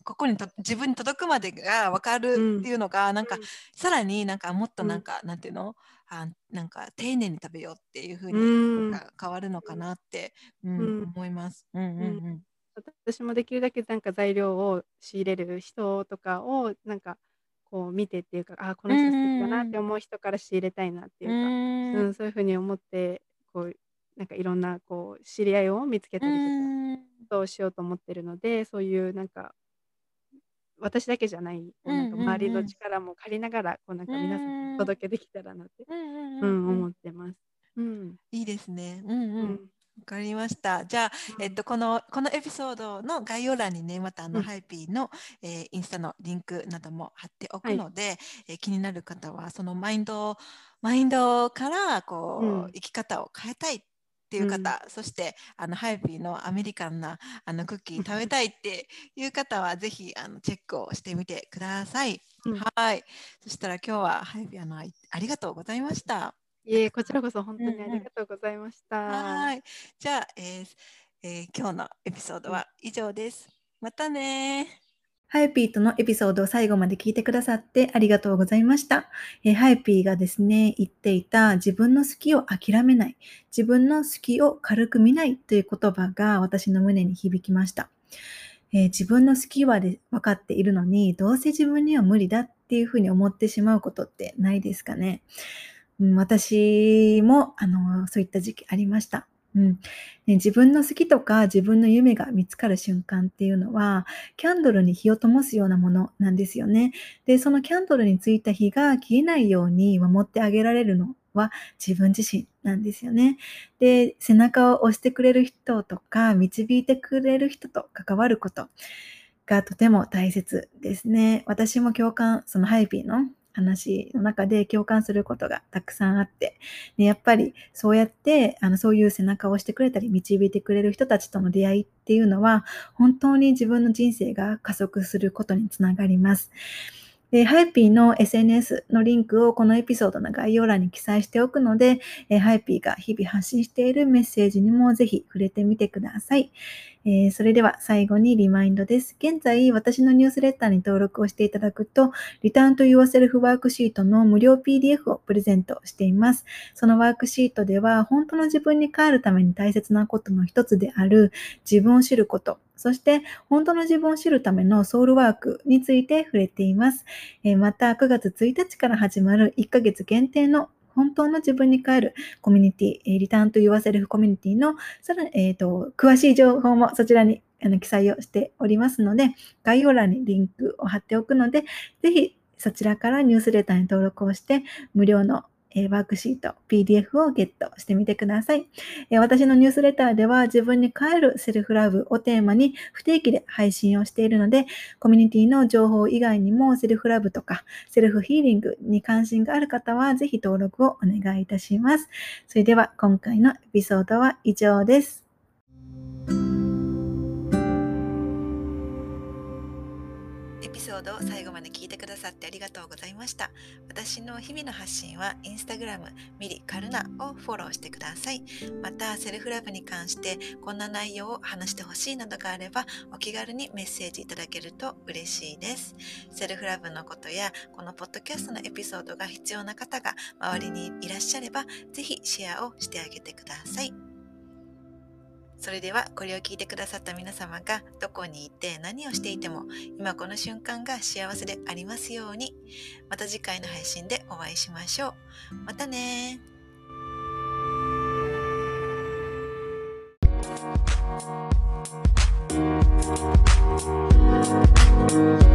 ここにと自分に届くまでが分かるっていうのが、なんかさらになんかもっとなんか、なんていうの？あなんか丁寧に食べようっていう風にうん。なんか変わるのかなって、うんうん。思います。うんうんうん。私もできるだけなんか材料を仕入れる人とかをなんかこう見てっていうかあこの人素敵だなって思う人から仕入れたいなっていうか、うん。うんそういうふうに思ってこうなんかいろんなこう知り合いを見つけたりとか、うん。そうしようと思ってるのでそういうなんか私だけじゃないなんか周りの力も借りながらこうなんか皆さんにお届けできたらなって、うん思ってます。うん。いいですね。うんう。うん。んわかりました。じゃあ、えっと、この、このエピソードの概要欄にね、またあの、うん。ハイピーの、えーインスタのリンクなども貼っておくはい。ので、えー気になる方は、そのマインド、マインドから、こう、うん。生き方を変えたいっていう方、そして、あの、ハイピーのアメリカンな、あの、クッキー食べたいっていう方は、ぜひ、あの、チェックをしてみてください。うんはい。そしたら今日は、ハイピーあの、あありがとうございました。いえこちらこそ本当にうんうんありがとうございました。はい。じゃあ、えーえー今日のエピソードは以上です。またねハイピーとのエピソードを最後まで聞いてくださってありがとうございました。えーハイピーがですね、言っていた自分の好きを諦めない、自分の好きを軽く見ないという言葉が私の胸に響きました。えー自分の好きはで分かっているのに、どうせ自分には無理だっていうふうに思ってしまうことってないですかね。うん、私もあのそういった時期ありました。うんね、自分の好きとか自分の夢が見つかる瞬間っていうのは、キャンドルに火を灯すようなものなんですよね。で、そのキャンドルについた火が消えないように守ってあげられるのは自分自身なんですよね。で、背中を押してくれる人とか、導いてくれる人と関わることがとても大切ですね。私も共感、そのハイピーの話の中で共感することがたくさんあって、ね、やっぱりそうやってあのそういう背中を押してくれたり導いてくれる人たちとの出会いっていうのは本当に自分の人生が加速することにつながります。えー、ハイピーの SNS のリンクをこのエピソードの概要欄に記載しておくので、えー、ハイピーが日々発信しているメッセージにもぜひ触れてみてください。えー、それでは最後にリマインドです。現在、私のニュースレターに登録をしていただくと、Return to Yourself ワークシートの無料 PDF をプレゼントしています。そのワークシートでは、本当の自分に帰るために大切なことの一つである自分を知ること、そして本当の自分を知るためのソウルワークについて触れています。え、また9月1日から始まる1ヶ月限定の本当の自分に帰るコミュニティ、リターンと言わせるコミュニティのさらに、えーと、詳しい情報もそちらにあの記載をしておりますので、概要欄にリンクを貼っておくので、ぜひそちらからニュースレターに登録をして、無料のえワークシート、PDF をゲットしてみてください、え私のニュースレターでは自分に帰るセルフラブをテーマに不定期で配信をしているので、コミュニティの情報以外にもセルフラブとかセルフヒーリングに関心がある方はぜひ登録をお願いいたします。それでは今回のエピソードは以上です。エピソードを最後まで聞いてくださってありがとうございました。私の日々の発信はインスタグラムミリカルナをフォローしてください。また、セルフラブに関してこんな内容を話してほしいなどがあればお気軽にメッセージいただけると嬉しいです。セルフラブのことやこのポッドキャストのエピソードが必要な方が周りにいらっしゃればぜひシェアをしてあげてください。それではこれを聞いてくださった皆様がどこにいて何をしていても今この瞬間が幸せでありますようにまた次回の配信でお会いしましょう。またねー。